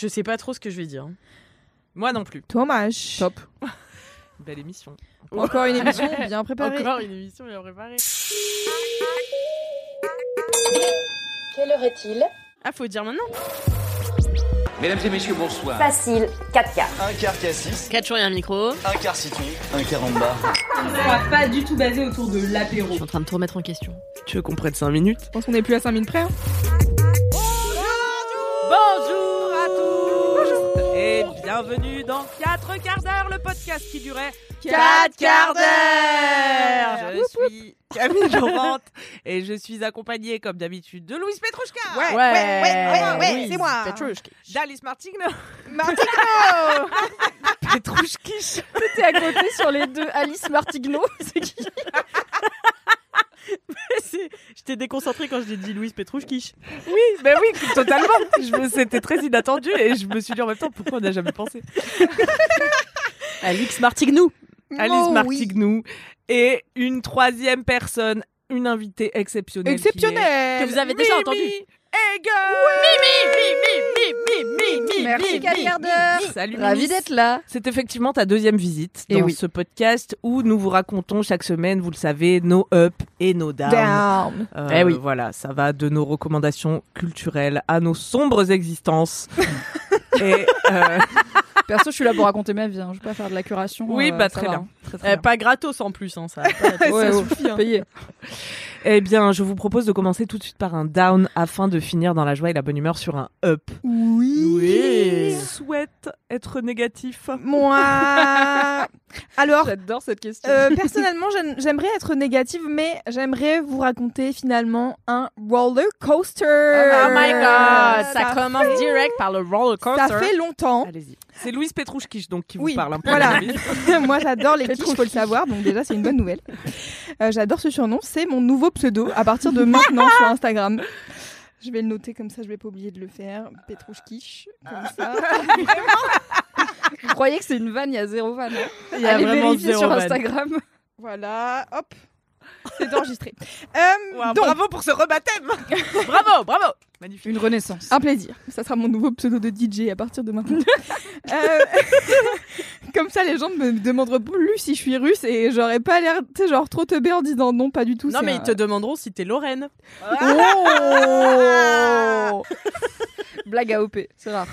Je sais pas trop ce que je vais dire. Moi non plus. Dommage. Top. Belle émission. Encore une émission bien préparée. Encore une émission bien préparée. Quelle heure est-il? Ah, faut dire maintenant. Mesdames et messieurs, bonsoir. Facile, 4 quarts. Un quart cassis, 4 jours et un micro. un quart citron, un quart en bas. On va pas du tout basé autour de l'apéro. Je suis en train de te remettre en question. Tu veux qu'on prenne 5 minutes? Je pense qu'on est plus à 5 minutes près. hein. Bonjour bienvenue dans 4 quarts d'heure, le podcast qui durait 4 quarts d'heure. Je suis Camille Laurent et je suis accompagnée comme d'habitude de Louise Petrouchka. Ouais, ouais, ouais, ouais, ouais, c'est moi. Petrouchka. D'Alice Martigno. Martigno. Petrouchkish T'es à côté sur les deux Alice Martigno. C'est qui? Je t'ai déconcentré quand je t'ai dit Louise Petrouchkish. Oui, mais oui, totalement. Me- C'était très inattendu et je me suis dit en même temps pourquoi on n'a jamais pensé? Alix Martignou Alice Oh, oui. Martignou et une troisième personne, une invitée exceptionnelle. qui est- Exceptionnel. Que vous avez déjà Mimi entendu. Hegel. Merci, quel quart d'heure. Salut Ravi d'être là. C'est effectivement ta deuxième visite Eh dans oui. ce podcast où nous vous racontons chaque semaine, vous le savez, nos up et nos down. Down. Euh, Eh oui. Voilà, ça va de nos recommandations culturelles à nos sombres existences. et euh, Perso, je suis là pour raconter ma vie. hein. Je vais pas faire de la curation. oui, euh, bah très va, bien. hein. Très, très Eh, bien. Pas gratos en plus, hein, ça. pas- Ouais, ça oh, suffit. hein. payé. Eh bien, je vous propose de commencer tout de suite par un down afin de finir dans la joie et la bonne humeur sur un up. Oui. Souhaite être négatif. Moi. Alors, J'adore cette question. euh, personnellement, j'aime- j'aimerais être négative, mais j'aimerais vous raconter finalement un roller coaster. Oh my god, ça, Ça commence direct par le roller coaster. Ça fait longtemps. Allez-y. C'est Louise Petrouchkish donc qui Oui, vous parle un peu. voilà. Moi, j'adore les quiches, faut le savoir, donc déjà, c'est une bonne nouvelle. Euh, j'adore ce surnom, c'est mon nouveau pseudo à partir de maintenant sur Instagram. Je vais le noter comme ça, je vais pas oublier de le faire. Petrouchkish, comme ça. Vous croyez que c'est une vanne Il y a zéro vanne. hein. Il y a Allez vraiment vérifier zéro sur vanne. Instagram. Voilà, hop. C'est enregistré. Euh, Wow, donc, bravo pour ce rebaptême. bravo, bravo. Magnifique. Une renaissance. un plaisir. Ça sera mon nouveau pseudo de DJ à partir de maintenant. Euh, comme ça, les gens me demanderont plus si je suis russe et j'aurais pas l'air, tu sais, genre trop teubé en disant non, pas du tout. Non, mais un- ils te demanderont si t'es Lorraine. Oh Blague à OP, c'est rare.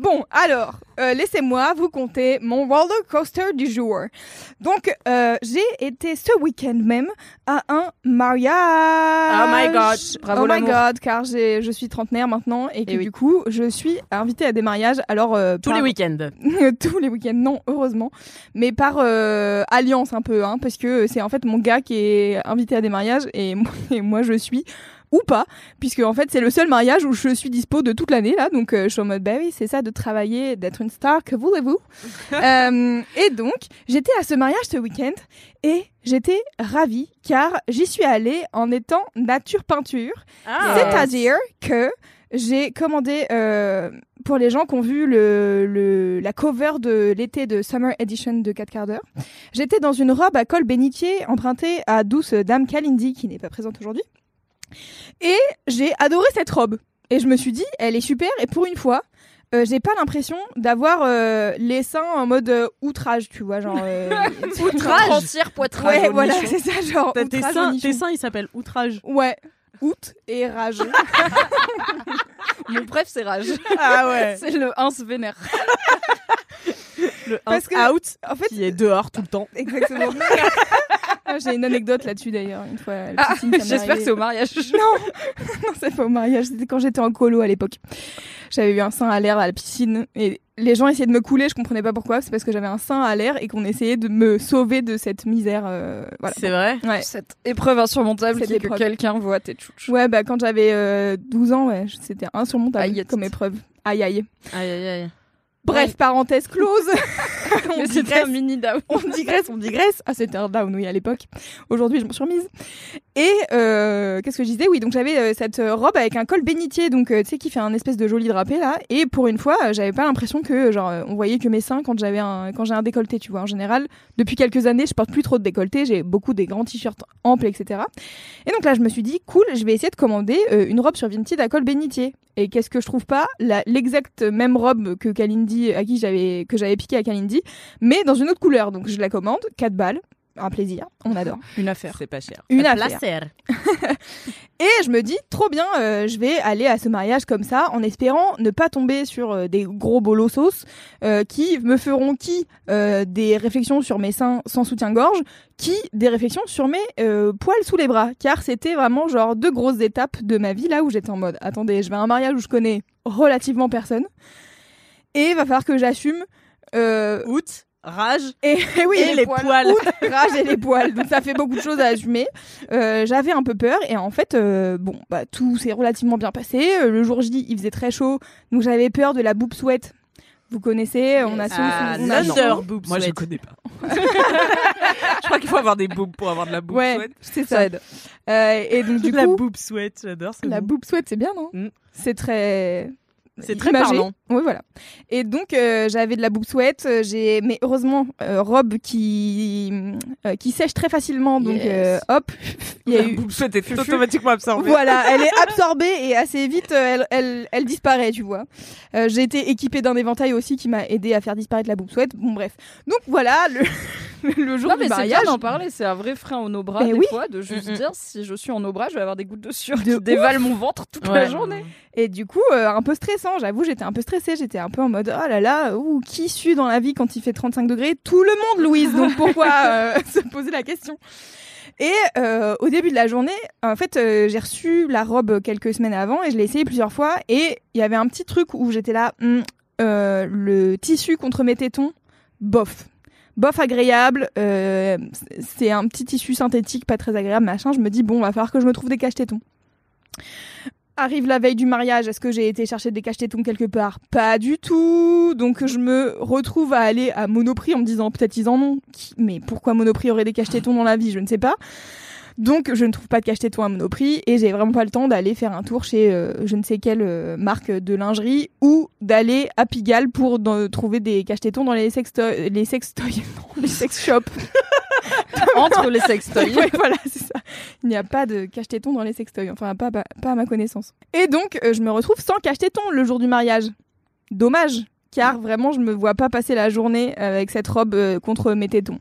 Bon, alors, euh, laissez-moi vous conter mon roller coaster du jour. Donc, euh, j'ai été ce week-end même à un mariage. Oh my God. Bravo oh my god, car je suis trentenaire maintenant et que Eh oui. du coup, je suis invitée à des mariages. Alors, euh, Tous par- les week-ends. tous les week-ends, non, heureusement, mais par euh, alliance un peu, hein, parce que c'est en fait mon gars qui est invité à des mariages et moi, et moi je suis ou pas, puisque en fait c'est le seul mariage où je suis dispo de toute l'année là, donc euh, je suis en mode bah oui c'est ça de travailler, d'être une star, que voulez-vous? Euh, Et donc j'étais à ce mariage ce week-end et j'étais ravie car j'y suis allée en étant nature peinture, Ah. c'est-à-dire que j'ai commandé euh, pour les gens qui ont vu le, le- la cover de l'été de Summer Edition de 4 quarts d'heure. J'étais dans une robe à col bénitier empruntée à douce Dame Kalindi qui n'est pas présente aujourd'hui. Et j'ai adoré cette robe. Et je me suis dit, elle est super et pour une fois, euh, j'ai pas l'impression d'avoir euh, les seins en mode euh, outrage, tu vois, genre euh, Outrage. Entière poitrage. Ouais, voilà, c'est ça, genre T'as tes outrage au seins, nichon. tes seins, ils s'appellent Outrage. Ouais, out et rage. Mon bref, c'est rage. Ah ouais. C'est le 1 vénère. Le Parce que- out En fait, qui est dehors tout le temps. Exactement. Ah, J'ai une anecdote là-dessus d'ailleurs, une fois. à la Ah, J'espère que c'est au mariage. Non, non, c'est pas au mariage, c'était quand j'étais en colo à l'époque. J'avais eu un sein à l'air à la piscine et les gens essayaient de me couler, je comprenais pas pourquoi, c'est parce que j'avais un sein à l'air et qu'on essayait de me sauver de cette misère. euh, voilà. C'est vrai? Ouais. Cette épreuve insurmontable Cette qui est que épreuve. quelqu'un voit tes tchouches. Ouais, bah quand j'avais euh, 12 ans, ouais, c'était insurmontable Aïe, comme épreuve. Aïe aïe. Aïe, aïe, aïe. Bref, parenthèse close. on digresse, un mini down. on digresse, on digresse. Ah, c'était un down, oui, à l'époque. Aujourd'hui, je m'en suis remise. Et euh, qu'est-ce que je disais? Oui, donc j'avais euh, cette euh, robe avec un col bénitier, donc euh, tu sais, qui fait un espèce de joli drapé là. Et pour une fois, j'avais pas l'impression que genre on voyait que mes seins quand j'avais un quand j'ai un décolleté, tu vois. En général, depuis quelques années, je porte plus trop de décolleté. J'ai beaucoup des grands t-shirts amples, etc. Et donc là, je me suis dit, cool, je vais essayer de commander une robe sur Vinted à col bénitier. Et qu'est-ce que je trouve pas? L'exacte même robe que Kalindi, à qui j'avais que j'avais piqué à Kalindi, mais dans une autre couleur. Donc je la commande, 4 balles, un plaisir, on adore. Une affaire. C'est pas cher. Une Un affaire. Et je me dis, trop bien, euh, je vais aller à ce mariage comme ça, en espérant ne pas tomber sur euh, des gros bolos sauces euh, qui me feront qui euh, des réflexions sur mes seins sans soutien-gorge, qui des réflexions sur mes euh, poils sous les bras. Car c'était vraiment genre deux grosses étapes de ma vie là où j'étais en mode, attendez, je vais à un mariage où je connais relativement personne. Et il va falloir que j'assume. Euh, Août, rage et, et oui, et les poils. Outre, rage et les poils. Donc ça fait beaucoup de choses à assumer. Euh, J'avais un peu peur et en fait, euh, bon, bah tout s'est relativement bien passé. Euh, Le jour J, il faisait très chaud, donc j'avais peur de la boob sweat. Vous connaissez, on a Ah, on a boob Moi, je sweat. connais pas. Je crois qu'il faut avoir des boobs pour avoir de la boob Ouais, sweat. c'est ça. Euh, et donc du la coup, boob sweat, j'adore ce la mot. boob sweat, c'est bien, non? Mm. C'est très C'est très imagé. parlant. Oui, voilà. Et donc euh, j'avais de la boob sweat, euh, j'ai mais heureusement euh, robe qui euh, qui sèche très facilement, donc Yes. euh, hop, il y a La eu sweat est automatiquement absorbée. Voilà, elle est absorbée et assez vite, euh, elle, elle, elle disparaît, tu vois. Euh, J'ai été équipée d'un éventail aussi qui m'a aidé à faire disparaître la boob sweat. Bon, bref. Donc voilà, le, le jour Non, du mais c'est mariage. d'en parler, c'est un vrai frein au nos bras Mais des oui. fois, de juste Mm, dire si je suis en nos bras, je vais avoir des gouttes de sueur De qui ouf. dévalent mon ventre toute la journée. Et du coup, euh, un peu stressant, j'avoue, j'étais un peu stressée. J'étais un peu en mode, oh là là, ouh, qui sue dans la vie quand il fait 35 degrés? Tout le monde, Louise. Donc pourquoi euh, se poser la question? Et euh, au début de la journée, en fait, euh, j'ai reçu la robe quelques semaines avant et je l'ai essayée plusieurs fois. Et il y avait un petit truc où j'étais là, euh, le tissu contre mes tétons, bof. Bof agréable, c'est un petit tissu synthétique pas très agréable, machin. Je me dis, bon, va falloir que je me trouve des caches-tétons. Arrive la veille du mariage, est-ce que j'ai été chercher des caches-tétons quelque part Pas du tout. Donc je me retrouve à aller à Monoprix en me disant peut-être ils en ont. Mais pourquoi Monoprix aurait des caches-tétons dans la vie? Je ne sais pas. Donc je ne trouve pas de cache-tétons à Monoprix et j'ai vraiment pas le temps d'aller faire un tour chez euh, je ne sais quelle euh, marque de lingerie ou d'aller à Pigalle pour trouver des cache-tétons dans les sextoys, les sextoys, non, les sex shops. Entre les sextoys. Ouais, voilà, c'est ça. Il n'y a pas de cache-tétons dans les sextoys, enfin pas, pas, pas à ma connaissance. Et donc, euh, je me retrouve sans cache-tétons le jour du mariage. Dommage, car vraiment, je me vois pas passer la journée avec cette robe euh, contre mes tétons.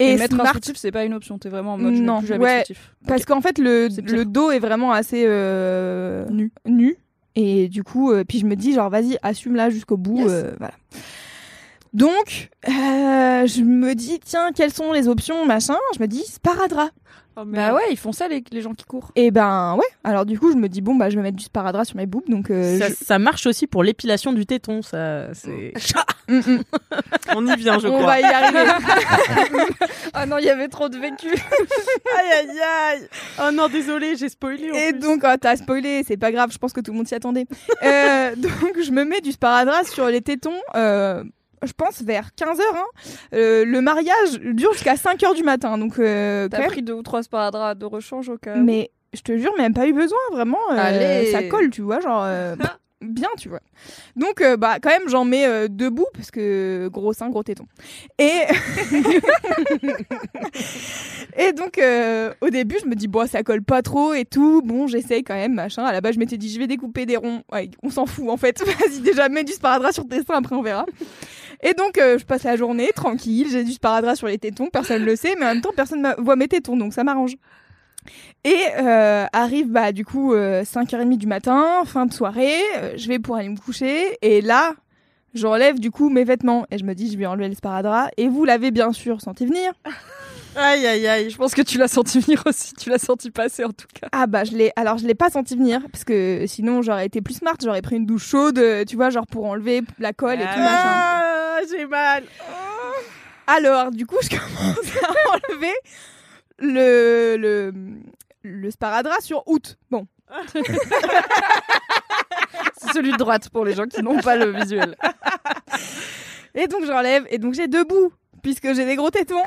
Et, mettre Smart- un soutif, c'est pas une option. T'es vraiment en mode je Non, plus jamais ouais. soutif. parce qu'en fait, le, le dos est vraiment assez euh, Nu. nu. Et du coup, euh, puis je me dis, genre, vas-y, assume-la jusqu'au bout. Yes. euh, voilà. Donc, euh, je me dis, tiens, quelles sont les options, machin Je me dis, sparadrap. Bah ouais, ils font ça les, les gens qui courent. Et ben ouais. Alors du coup, je me dis bon bah je vais mettre du sparadrap sur mes boobs donc euh, Ça, je- ça marche aussi pour l'épilation du téton, ça. C'est. Mm, mm. On y vient, je on crois. va y arriver. Ah non, il y avait trop de vécu. Aïe aïe aïe. Oh non, désolé, j'ai spoilé. en Et plus. donc oh, t'as spoilé, c'est pas grave, je pense que tout le monde s'y attendait. Euh, donc je me mets du sparadrap sur les tétons. Euh, je pense vers 15h. Hein. Euh, le mariage dure jusqu'à 5h du matin. Donc, euh, T'as pris deux ou trois sparadraps de rechange au cas où. Mais je te jure, même pas eu besoin, vraiment. euh, Allez. Ça colle, tu vois, genre. euh, bien, tu vois. Donc, euh, bah, quand même, j'en mets euh, debout, parce que gros sein, gros téton. Et. et donc, euh, au début, je me dis, bon, ça colle pas trop et tout. Bon, j'essaye quand même, machin. À la base, je m'étais dit, je vais découper des ronds. Ouais, on s'en fout, en fait. Vas-y, déjà, mets du sparadrap sur tes seins, après, on verra. Et donc, euh, je passe la journée tranquille, j'ai du sparadrap sur les tétons, personne ne le sait, mais en même temps, personne ne voit mes tétons, donc ça m'arrange. Et euh, arrive bah du coup euh, 5h30 du matin, fin de soirée, euh, je vais pour aller me coucher et là j'enlève du coup mes vêtements et je me dis je vais enlever le sparadrap et vous l'avez bien sûr senti venir. Aïe, aïe, aïe. Je pense que tu l'as senti venir aussi. Tu l'as senti passer en tout cas. Ah bah je l'ai alors je l'ai pas senti venir parce que sinon j'aurais été plus smart, j'aurais pris une douche chaude, euh, tu vois, genre pour enlever la colle et tout machin. J'ai mal. Alors, du coup, je commence à enlever le le le sparadrap sur août. Bon, C'est celui de droite pour les gens qui n'ont pas le visuel. et donc j'enlève et donc j'ai deux bouts puisque j'ai des gros tétons.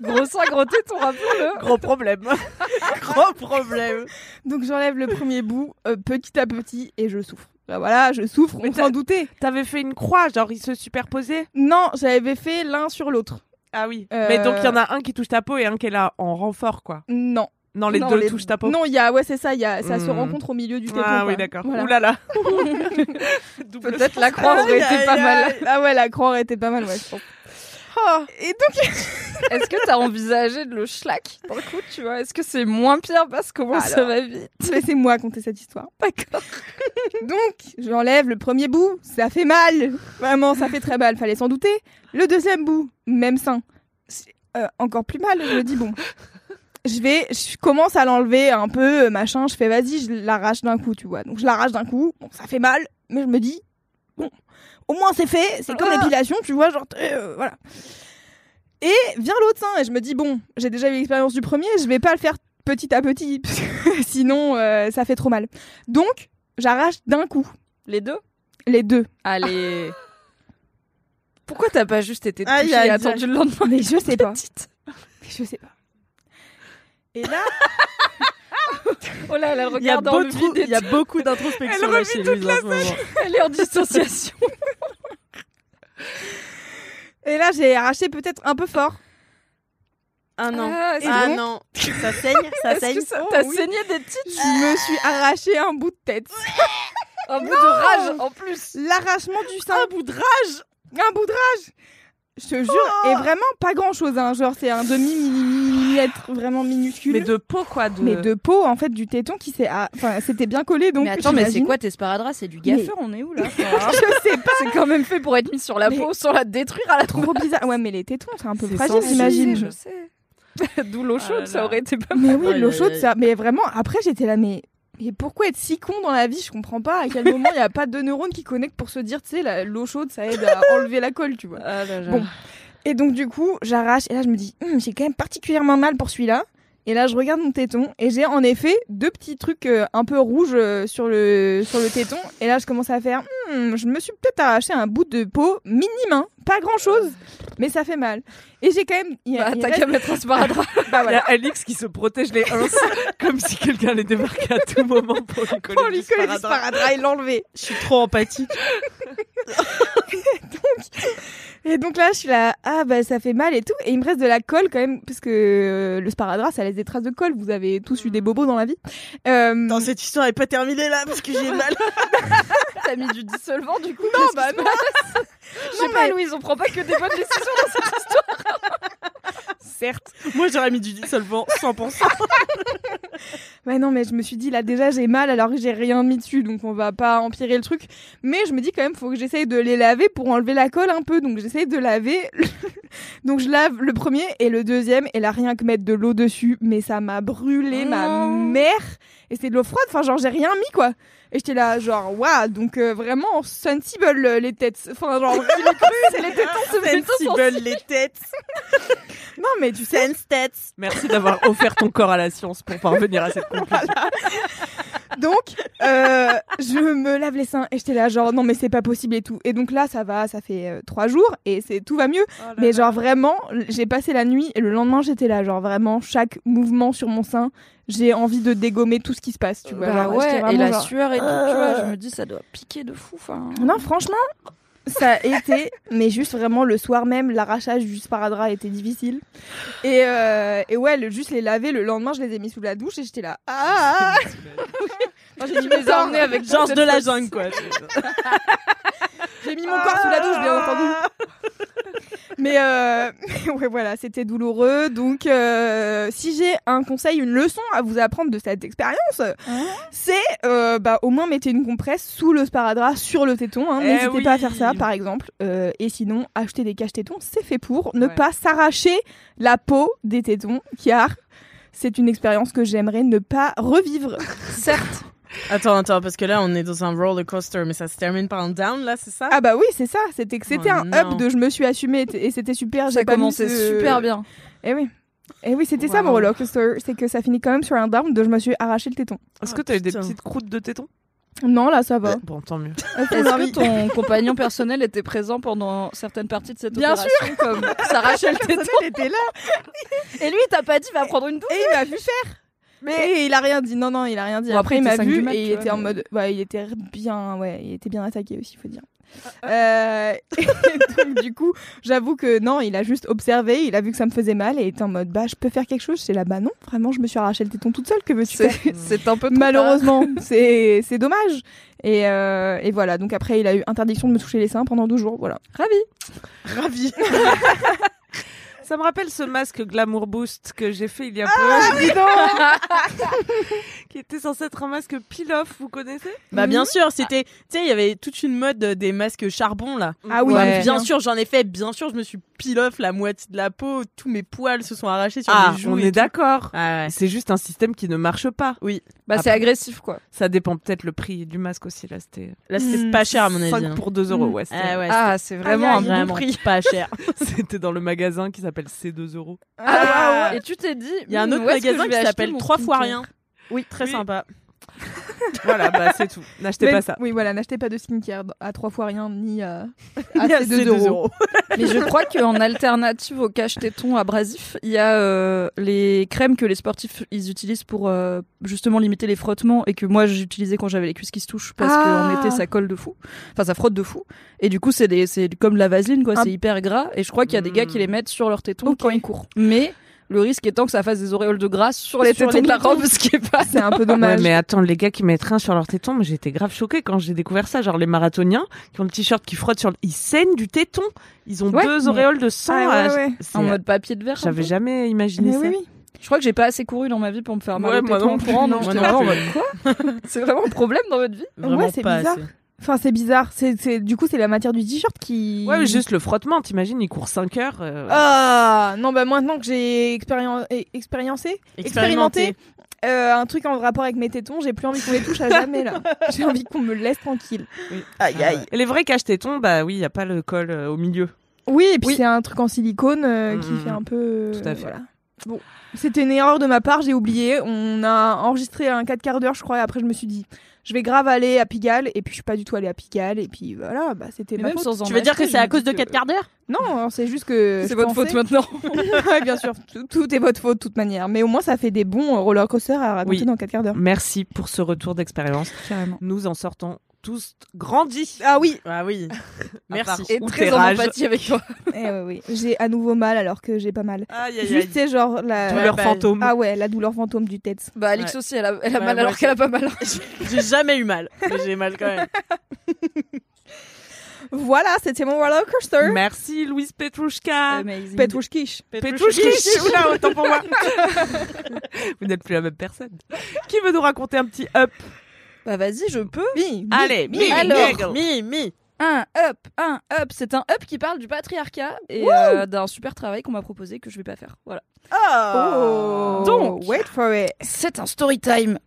Gros sein, gros téton, rappelons-le. Gros problème. Gros problème. Donc j'enlève le premier bout euh, petit à petit et je souffre. Bah voilà, je souffre, Mais on s'en doutait. T'avais fait une croix, genre ils se superposaient Non, j'avais fait l'un sur l'autre. Ah oui. Euh, Mais donc il y en a un qui touche ta peau et un qui est là en renfort, quoi. Non. Non, les Non, deux touchent ta peau. Non, il y a ouais, c'est ça, y a ça se Hmm. rencontre au milieu du téton. Ah quoi. oui, d'accord. Voilà. Ouh là là. Peut-être la croix aurait été pas mal. Ah ouais, la croix aurait été pas mal, ouais, je pense. Oh, et donc, Est-ce que t'as envisagé de le schlack Par coup, tu vois? Est-ce que c'est moins pire parce que ça va vite laissez-moi raconter cette histoire. D'accord. Donc, j'enlève le premier bout, ça fait mal. Vraiment, ça fait très mal, fallait s'en douter. Le deuxième bout, même sein. Euh, encore plus mal, je me dis, bon. Je vais, je commence à l'enlever un peu, euh, machin, je fais vas-y, je l'arrache d'un coup, tu vois. Donc je l'arrache d'un coup, bon, ça fait mal, mais je me dis, au moins c'est fait, c'est comme Ah. l'épilation, tu vois, genre, euh, voilà. Et vient l'autre sein, et je me dis, bon, j'ai déjà eu l'expérience du premier, je vais pas le faire petit à petit, parce que sinon euh, ça fait trop mal. Donc, j'arrache d'un coup, Les deux? Les deux. Allez. Pourquoi t'as pas juste été touchée Aïe, et aïe, attendu le lendemain Mais je sais pas. Je sais pas. Et là, Oh là, elle elle Il y a, regarde il y a beaucoup d'introspection Elle là revit chez toute Louise en ce moment. Elle est en dissociation. Et là, j'ai arraché peut-être un peu fort. Ah non. Et ah donc, non. Ça saigne, ça saigne. ça Oh, oui. saigné des petites Je me suis arraché un bout de tête. Un bout de rage en plus. L'arrachement du sein. Un bout de rage. Un bout de rage. Je te jure, et vraiment pas grand chose. Hein. Genre, c'est un demi-millimètre vraiment minuscule. Mais de peau, quoi. De... Mais de peau, en fait, du téton qui s'est. ah, Enfin, c'était bien collé donc. mais attends, mais c'est quoi tes sparadraps? C'est du Mais- gaffeur, on est où là? Je sais pas. C'est quand même fait pour être mis sur la Mais- peau sans la détruire à la trompe. Trop bizarre. Ouais, mais les tétons, c'est un peu fragile, j'imagine. Je sais. D'où l'eau Ah chaude, là ça aurait été pas Mais oui, Aïe, l'eau chaude, ça. Mais vraiment, après, j'étais là, mais. Et pourquoi être si con dans la vie? Je comprends pas. À quel moment il n'y a pas de neurones qui connectent pour se dire, tu sais, l'eau chaude, ça aide à enlever la colle, tu vois. Bon. Et donc, du coup, j'arrache. Et là, je me dis, Hum, j'ai quand même particulièrement mal pour celui-là. Et là, je regarde mon téton. Et j'ai en effet deux petits trucs euh, un peu rouges euh, sur, le, sur le téton. Et là, je commence à faire, Hum, je me suis peut-être arraché un bout de peau minime, hein. Pas grand-chose, mais ça fait mal. Et j'ai quand même. il y a- Bah, t'as reste- qu'à mettre un sparadrap. Bah, Il y voilà. a Alix qui se protège les uns comme si quelqu'un allait débarquer à tout moment pour lui coller Pour du lui coller du sparadrap. et l'enlever. Je suis trop empathique. Et donc là, je suis là, ah bah ça fait mal et tout. Et il me reste de la colle quand même, parce que euh, le sparadrap, ça laisse des traces de colle. Vous avez tous eu des bobos dans la vie. Euh, Non, cette histoire est pas terminée là parce que j'ai mal. T'as mis du dissolvant du coup non, bah non. Je sais pas, mais- Louise, on prend pas que des bonnes décisions dans cette histoire. Certes, moi j'aurais mis du dissolvant 100%. Ouais, non, mais je me suis dit, là, déjà, j'ai mal alors que j'ai rien mis dessus, donc on va pas empirer le truc. Mais je me dis quand même, faut que j'essaye de les laver pour enlever la colle un peu. Donc j'essaye de laver. donc je lave le premier et le deuxième, et là, rien que mettre de l'eau dessus, mais ça m'a brûlé ma mère. Et c'est de l'eau froide, enfin, genre, j'ai rien mis, quoi. Et j'étais là, genre, waouh, donc euh, vraiment sensible euh, les têtes. Enfin, genre, c'est les tétons, c'est plutôt Sensible les têtes. Non, mais tu sais. Merci d'avoir offert ton corps à la science pour parvenir à cette conclusion. Donc, euh, je me lave les seins et j'étais là, genre, non, mais c'est pas possible et tout. Et donc là, ça va, ça fait euh, trois jours et c'est tout va mieux. mais genre, vraiment, j'ai passé la nuit et le lendemain, j'étais là, genre, vraiment, chaque mouvement sur mon sein, j'ai envie de dégommer tout ce qui se passe, tu vois. Bah Genre, ouais, et la genre- sueur et tout, tu vois, je me dis ça doit piquer de fou. Enfin. Non, franchement, ça a été, mais juste vraiment le soir même, l'arrachage du sparadrap était difficile. Et, euh, et ouais, le, juste les laver, le lendemain, je les ai mis sous la douche et j'étais là, ah Moi, J'ai mis Tu mon les emmenés avec Georges de la jungle quoi. j'ai mis mon corps sous la douche, bien entendu. Mais, euh, ouais, voilà, c'était douloureux. Donc, euh, si j'ai un conseil, une leçon à vous apprendre de cette expérience, c'est euh, bah, au moins mettez une compresse sous le sparadrap sur le téton. hein. Eh N'hésitez pas à faire ça, par exemple. Et sinon, acheter des caches-tétons, c'est fait pour ne Ouais. pas s'arracher la peau des tétons, car c'est une expérience que j'aimerais ne pas revivre. Certes. Attends, attends, parce que là, on est dans un roller coaster, mais ça se termine par un down, là, c'est ça? Ah bah oui, c'est ça. C'était Oh un non. up de je me suis assumée et c'était super. Ça j'ai commençait ce- super bien. Et oui. Et oui, c'était ça mon roller coaster, c'est que ça finit quand même sur un down de je me suis arraché le téton. Est-ce Ah, que t'as eu des petites croûtes de téton? Non, là ça va. Bon, tant mieux. Sont Est-ce que ton compagnon personnel était présent pendant certaines parties de cette Bien opération comme s'arracher le téton? Elle était là Et lui, t'as pas dit, va prendre une douche? Et il m'a vu faire. Mais il a rien dit. Non non, il a rien dit. Bon, après, après, il m'a il vu du mat, et il était en mode ouais, il était bien ouais, il était bien attaqué aussi, faut dire. Euh, et donc du coup, j'avoue que non, il a juste observé, il a vu que ça me faisait mal et il était en mode bah je peux faire quelque chose. J'étais là bah non, vraiment je me suis arraché le téton toute seule, que veux-tu C'est c'est un peu Malheureusement, c'est c'est dommage. Et, euh, et voilà, donc après il a eu interdiction de me toucher les seins pendant deux jours, voilà. Ravi. Ravi. Ça me rappelle ce masque Glamour Boost que j'ai fait il y a Ah, peu, qui était censé être un masque peel-off, vous connaissez? Bah bien sûr, c'était, tu sais, il y avait toute une mode des masques charbon là. Ah oui, Bah, Ouais. bien sûr, j'en ai fait. Bien sûr, je me suis peel off la moitié de la peau. Tous mes poils se sont arrachés sur Ah, les joues. on est d'accord. Ah ouais. C'est juste un système qui ne marche pas. Oui. Bah, c'est agressif, quoi. Ça dépend peut-être le prix du masque aussi. Là, c'était Là, c'était Hmm, pas cher à mon avis. 5 hein. pour 2 euros. Ouais, c'était- Ah ouais, Ah, c'est vraiment un bon prix. pas cher. c'était dans le magasin qui s'appelle C2 euros. Ah, Et tu t'es dit, Il y a un hmm, autre magasin qui s'appelle mon trois fois skincare rien. Oui, très Oui. sympa. voilà, bah c'est tout. N'achetez pas ça. Oui, voilà, n'achetez pas de skincare à trois fois rien, ni à, à Ni à ces ces deux deux euros. euros. Mais je crois qu'en alternative au cache-téton abrasif, il y a euh, les crèmes que les sportifs ils utilisent pour euh, justement limiter les frottements et que moi j'utilisais quand j'avais les cuisses qui se touchent parce Ah. qu'en été ça colle de fou. Enfin ça frotte de fou. Et du coup c'est des c'est comme la vaseline quoi, Ah. c'est hyper gras et je crois qu'il y a des gars qui les mettent sur leurs tétons quand ils courent. Mais le risque étant que ça fasse des auréoles de gras sur les Sur tétons les de la tétons. robe, ce qui est pas C'est un peu Ouais, dommage. mais attends, les gars qui mettent rien sur leur téton, mais j'étais grave choquée quand j'ai découvert ça. Genre les marathoniens qui ont le t-shirt qui frotte sur le... Ils saignent du téton. Ils ont Ouais, deux mais- auréoles de sang. Ah ouais, à- ouais. c'est- en mode papier de verre. J'avais jamais imaginé Mais ça. oui, oui. Je crois que j'ai pas assez couru dans ma vie pour me faire mal Ouais, au moi téton non non, non vraiment en mode quoi? C'est vraiment un problème dans votre vie? Vraiment Ouais, c'est pas bizarre. assez. Enfin, c'est bizarre. C'est, du coup, c'est la matière du t-shirt qui. Ouais, mais juste le frottement, t'imagines, il court 5 heures. euh, Ah non, bah maintenant que j'ai expérien- eh, expériencé, expérimenté euh, un truc en rapport avec mes tétons, j'ai plus envie qu'on les touche à jamais là. j'ai envie qu'on me laisse tranquille. Aïe aïe. Et les vrais cache-tétons, bah oui, il y a pas le col euh, au milieu. Oui, et puis Oui. c'est un truc en silicone qui Mhm. fait un peu. Tout à fait. Voilà. Bon, c'était une erreur de ma part, j'ai oublié. On a enregistré un 4 quarts d'heure, je crois, et après je me suis dit, je vais grave aller à Pigalle, et puis je suis pas du tout allée à Pigalle, et puis voilà, bah c'était ma même faute. Tu veux dire que c'est à cause de que- 4 quarts d'heure? Non, c'est juste que. C'est votre faute maintenant. ouais, bien sûr, tout, tout est votre faute de toute manière. Mais au moins, ça fait des bons euh, roller coasters à raconter Oui. dans 4 quarts d'heure. Merci pour ce retour d'expérience. Carrément. Nous en sortons tous grandis. Ah oui, Ah oui. Merci. Et très en empathie avec toi. Eh ouais, oui. J'ai à nouveau mal alors que j'ai pas mal. Aïe, aïe, Juste, c'est genre la. Douleur bah, fantôme. Ah ouais, la douleur fantôme du tête. Bah Alix aussi, elle a, elle a mal alors qu'elle a pas mal. J'ai jamais eu mal. Mais j'ai mal quand même. Voilà, c'était mon roller coaster. Merci Louise Petrouchka. Amazing. Petrouchkish. Petrouchkish. Oula, autant pour moi. Vous n'êtes plus la même personne. Qui veut nous raconter un petit up? Bah vas-y, je peux. Oui. Allez, mi, mi, alors. mi, mi. Un up, un up. C'est un up qui parle du patriarcat et euh, d'un super travail qu'on m'a proposé que je vais pas faire. Voilà. Oh. Donc. wait for it. C'est un story time.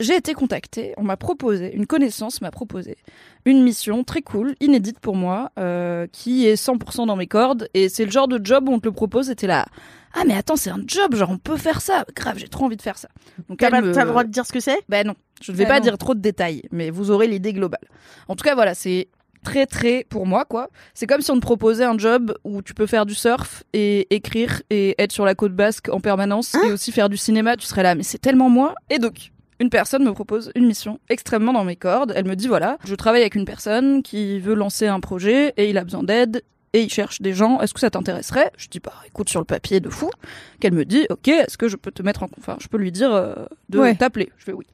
J'ai été contactée, on m'a proposé, une connaissance m'a proposé une mission très cool, inédite pour moi, euh, qui est 100% dans mes cordes. Et c'est le genre de job où on te le propose et t'es là. Ah mais attends, c'est un job, genre on peut faire ça. Grave, j'ai trop envie de faire ça. Donc T'as elle pas me- t'as le droit de dire ce que c'est? Ben non, je ne vais Ah pas non. dire trop de détails, mais vous aurez l'idée globale. En tout cas, voilà, c'est très très pour moi quoi. C'est comme si on te proposait un job où tu peux faire du surf et écrire et être sur la côte basque en permanence et aussi faire du cinéma, tu serais là mais c'est tellement moi. Et donc une personne me propose une mission extrêmement dans mes cordes. Elle me dit voilà, je travaille avec une personne qui veut lancer un projet et il a besoin d'aide et il cherche des gens. Est-ce que ça t'intéresserait? Je dis bah écoute sur le papier de fou. Qu'elle me dit ok, est-ce que je peux te mettre en enfin je peux lui dire euh, de Ouais. t'appeler? Je fais oui.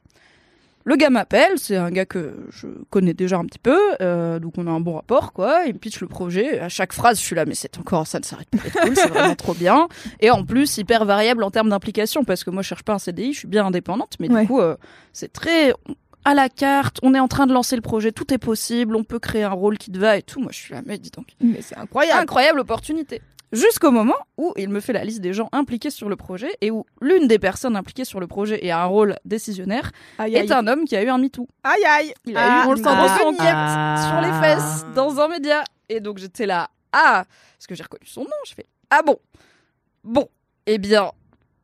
Le gars m'appelle, c'est un gars que je connais déjà un petit peu, euh, donc on a un bon rapport, quoi. Il me pitch le projet. À chaque phrase, je suis là, mais c'est encore, ça ne s'arrête pas d'être cool, c'est vraiment trop bien. Et en plus, hyper variable en termes d'implication, parce que moi, je cherche pas un CDI, je suis bien indépendante, mais Ouais. du coup, euh, c'est très à la carte. On est en train de lancer le projet, tout est possible, on peut créer un rôle qui te va et tout. Moi, je suis là, mais dis donc. Mais c'est incroyable. Incroyable opportunité. Jusqu'au moment où il me fait la liste des gens impliqués sur le projet et où l'une des personnes impliquées sur le projet et a un rôle décisionnaire Aïe, est aïe. un homme qui a eu un MeToo. Aïe, aïe. Il a Ah, eu on le sent miette Ah. sur les fesses dans un média. Et donc j'étais là, ah, parce que j'ai reconnu son nom, je fais, ah bon, bon, eh bien,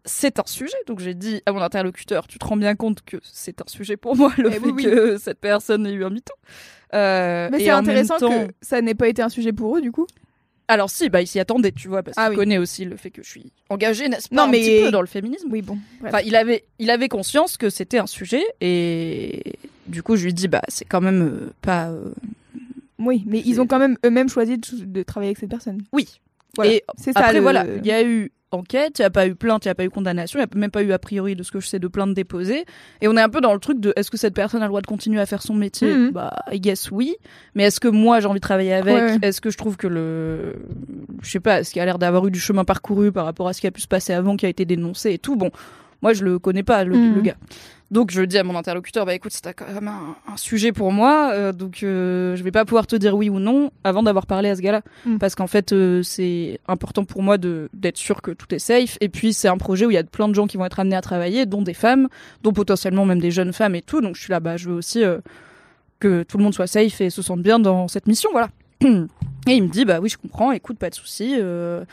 c'est un sujet. Donc j'ai dit à mon interlocuteur, tu te rends bien compte que c'est un sujet pour moi, le Eh fait oui, oui. que cette personne ait eu un MeToo. Euh, Mais c'est intéressant temps- que ça n'ait pas été un sujet pour eux, du coup. Alors si, bah il s'y attendait, tu vois, parce qu'il Ah oui. connaît aussi le fait que je suis engagée, n'est-ce pas, Non, un mais- petit peu dans le féminisme. Oui, bon. bref. Enfin, il avait, il avait conscience que c'était un sujet et du coup, je lui dis, bah, c'est quand même euh, pas. euh, Oui, mais ils ont quand même eux-mêmes choisi de, de travailler avec cette personne. Oui. Voilà. Et c'est ça. après, le- voilà, il y a eu enquête, il n'y a pas eu plainte, il n'y a pas eu condamnation, il n'y a même pas eu a priori de ce que je sais de plainte déposée. Et on est un peu dans le truc de est-ce que cette personne a le droit de continuer à faire son métier Mhm. Bah, I guess oui. Mais est-ce que moi j'ai envie de travailler avec Ouais. Est-ce que je trouve que le. Je sais pas, est-ce qu'il a l'air d'avoir eu du chemin parcouru par rapport à ce qui a pu se passer avant, qui a été dénoncé et tout? Bon, moi je le connais pas, le, Mhm. le gars. Donc je dis à mon interlocuteur, bah écoute, c'est quand même un, un sujet pour moi, euh, donc euh, je vais pas pouvoir te dire oui ou non avant d'avoir parlé à ce gars-là, Mm. parce qu'en fait euh, c'est important pour moi de d'être sûr que tout est safe. Et puis c'est un projet où il y a plein de gens qui vont être amenés à travailler, dont des femmes, dont potentiellement même des jeunes femmes et tout. Donc je suis là, bah je veux aussi euh, que tout le monde soit safe et se sente bien dans cette mission, voilà. Et il me dit, bah oui, je comprends, écoute, pas de souci. euh,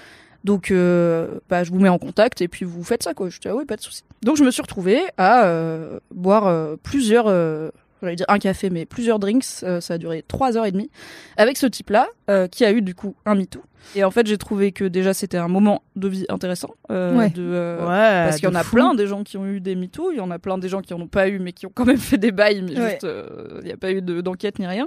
donc, euh, bah, je vous mets en contact et puis vous faites ça, quoi. Je dis, ah oui, pas de souci. Donc, je me suis retrouvée à euh, boire euh, plusieurs, euh, j'allais dire un café, mais plusieurs drinks. euh, ça a duré trois heures et demie avec ce type-là, euh, qui a eu du coup un MeToo. Et en fait, j'ai trouvé que déjà c'était un moment de vie intéressant. euh, Ouais. de, euh, Ouais, parce qu'il y en a fou. plein des gens qui ont eu des MeToo, il y en a plein des gens qui en ont pas eu, mais qui ont quand même fait des bails, mais Ouais. juste euh, il n'y a pas eu de- d'enquête ni rien.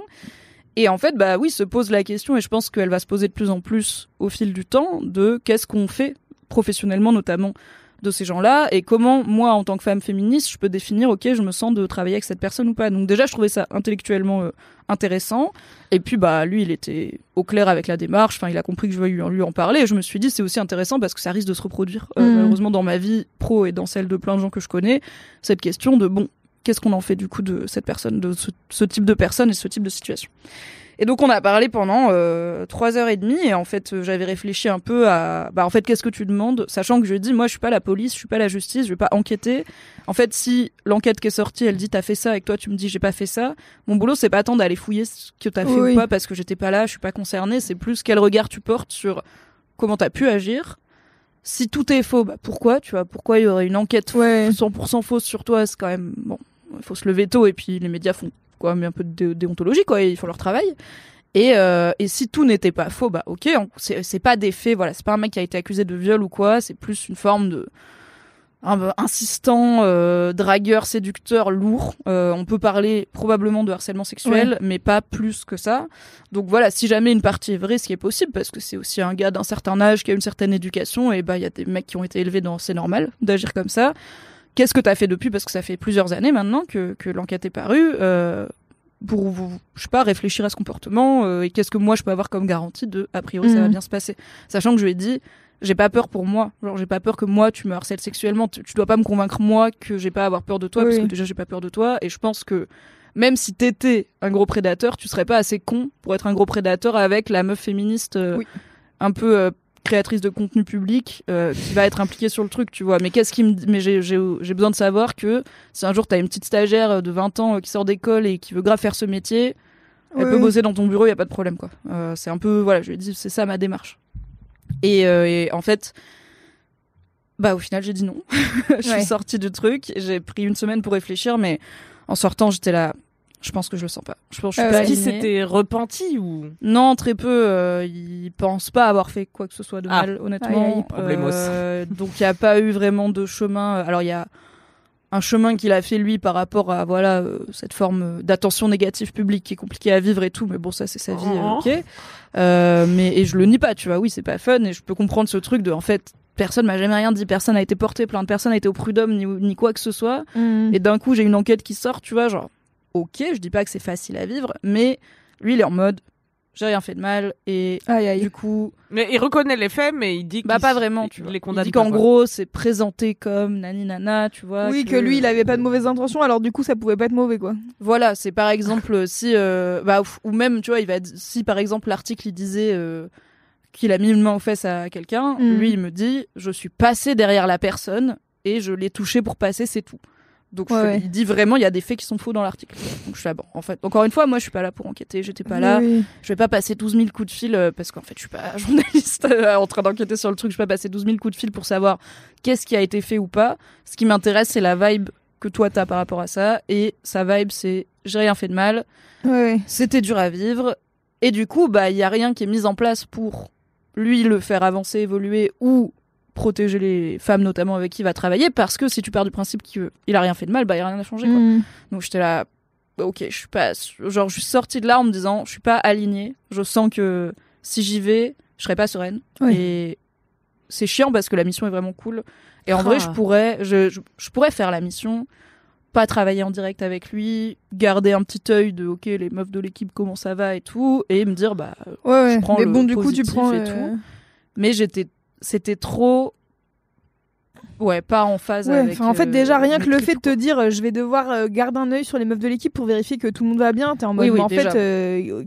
Et en fait, bah oui, se pose la question, et je pense qu'elle va se poser de plus en plus au fil du temps, de qu'est-ce qu'on fait professionnellement notamment de ces gens-là, et comment moi, en tant que femme féministe, je peux définir, ok, je me sens de travailler avec cette personne ou pas. Donc déjà, je trouvais ça intellectuellement euh, intéressant, et puis bah lui, il était au clair avec la démarche, enfin, il a compris que je voulais lui, lui en parler, et je me suis dit, c'est aussi intéressant parce que ça risque de se reproduire, euh, Mhm. malheureusement, dans ma vie pro et dans celle de plein de gens que je connais, cette question de, bon, qu'est-ce qu'on en fait du coup de cette personne, de ce, ce type de personne et ce type de situation. Et donc on a parlé pendant euh, trois heures et demie et en fait euh, j'avais réfléchi un peu à bah en fait qu'est-ce que tu demandes sachant que je dis moi je suis pas la police je suis pas la justice je vais pas enquêter en fait si l'enquête qui est sortie elle dit t'as fait ça et que toi tu me dis j'ai pas fait ça mon boulot c'est pas tant d'aller fouiller ce que t'as fait Oui. ou pas parce que j'étais pas là je suis pas concernée c'est plus quel regard tu portes sur comment t'as pu agir si tout est faux bah pourquoi tu vois pourquoi il y aurait une enquête Ouais. 100% fausse sur toi, c'est quand même bon. Il faut se lever tôt et puis les médias font quoi, mais un peu de dé- déontologie quoi, et ils font leur travail. Et, euh, et si tout n'était pas faux, bah ok, c'est pas des faits, voilà, c'est pas un mec qui a été accusé de viol ou quoi, c'est plus une forme de un- insistant, euh, dragueur, séducteur, lourd. Euh, on peut parler probablement de harcèlement sexuel, mais pas plus que ça. Donc voilà, si jamais une partie est vraie, ce qui est possible, parce que c'est aussi un gars d'un certain âge qui a une certaine éducation, et bah il y a des mecs qui ont été élevés dans c'est normal d'agir comme ça. Qu'est-ce que t'as fait depuis? Parce que ça fait plusieurs années maintenant que, que l'enquête est parue. Euh, pour vous, je sais pas, réfléchir à ce comportement euh, et qu'est-ce que moi je peux avoir comme garantie de a priori ça va Mhm. bien se passer. Sachant que je lui ai dit, j'ai pas peur pour moi. Genre, j'ai pas peur que moi tu me harcèles sexuellement. Tu, tu dois pas me convaincre moi que j'ai pas à avoir peur de toi Oui, parce que déjà j'ai pas peur de toi et je pense que même si t'étais un gros prédateur, tu serais pas assez con pour être un gros prédateur avec la meuf féministe euh, Oui. un peu euh, créatrice de contenu public euh, qui va être impliquée sur le truc, tu vois. Mais qu'est-ce qui me Mais j'ai besoin de savoir que si un jour t'as une petite stagiaire de 20 ans euh, qui sort d'école et qui veut grave faire ce métier, elle Oui, peut bosser dans ton bureau, y a pas de problème quoi. Euh, c'est un peu voilà, je lui ai dit c'est ça ma démarche. Et, euh, et en fait, bah au final j'ai dit non. je Ouais. suis sortie du truc, j'ai pris une semaine pour réfléchir, mais en sortant j'étais là. Je pense que je le sens pas. Je pense que alignée. s'était repenti ou? Non, très peu. Euh, il pense pas avoir fait quoi que ce soit de Ah. mal, honnêtement. Euh, donc il n'y a pas eu vraiment de chemin. Alors il y a un chemin qu'il a fait lui par rapport à voilà euh, cette forme d'attention négative publique qui est compliquée à vivre et tout. Mais bon, ça c'est sa vie, euh, Oh. ok. Euh, mais et je le nie pas, tu vois. Oui, c'est pas fun et je peux comprendre ce truc de en fait personne m'a jamais rien dit, personne n'a été porté plainte, personne n'a été au prud'homme ni, ni quoi que ce soit. Mm. Et d'un coup, j'ai une enquête qui sort, tu vois, genre, ok, je dis pas que c'est facile à vivre, mais lui, il est en mode, j'ai rien fait de mal, et Aïe, aïe. du coup, Mais il reconnaît les faits, mais il dit que bah pas vraiment, tu il vois. les Il condamne dit pas, qu'en gros, c'est présenté comme nani nana, tu vois. Oui, que lui, il avait pas de mauvaises intentions, alors du coup, ça pouvait pas être mauvais, quoi. Voilà, c'est par exemple si, euh, bah, ou- ou même, tu vois, il va, si par exemple l'article il disait euh, qu'il a mis une main aux fesses à quelqu'un, Mm. lui il me dit, je suis passé derrière la personne et je l'ai touché pour passer, c'est tout. Donc Ouais, ouais. il dit vraiment, il y a des faits qui sont faux dans l'article. Donc je suis là, bon, en fait, encore une fois, moi je suis pas là pour enquêter, j'étais pas là. Oui. Je vais pas passer 12 000 coups de fil euh, parce qu'en fait, je suis pas journaliste euh, en train d'enquêter sur le truc. Je vais pas passer 12 000 coups de fil pour savoir qu'est-ce qui a été fait ou pas. Ce qui m'intéresse, c'est la vibe que toi t'as par rapport à ça. Et sa vibe, c'est j'ai rien fait de mal, c'était dur à vivre. Et du coup, bah, il y a rien qui est mis en place pour lui le faire avancer, évoluer ou protéger les femmes notamment avec qui il va travailler parce que si tu pars du principe qu'il il a rien fait de mal, bah, il a rien à changer, quoi. Mm. Donc j'étais là, ok, je suis pas, genre je suis sortie de là en me disant, je suis pas alignée. Je sens que si j'y vais, je serai pas sereine. Oui. Et c'est chiant parce que la mission est vraiment cool. Et en Ah. vrai, je pourrais, je, je, je pourrais faire la mission, pas travailler en direct avec lui, garder un petit œil de, ok, les meufs de l'équipe, comment ça va et tout, et me dire, bah, Ouais, je prends Mais le bon, du coup, tu positif prends. et euh, tout. mais j'étais, c'était trop, ouais, pas en phase Ouais, avec. en fait, euh, déjà, rien que le fait de te dire, euh, je vais devoir euh, garder un œil sur les meufs de l'équipe pour vérifier que tout le monde va bien, t'es en mode, Oui, en déjà. fait, euh,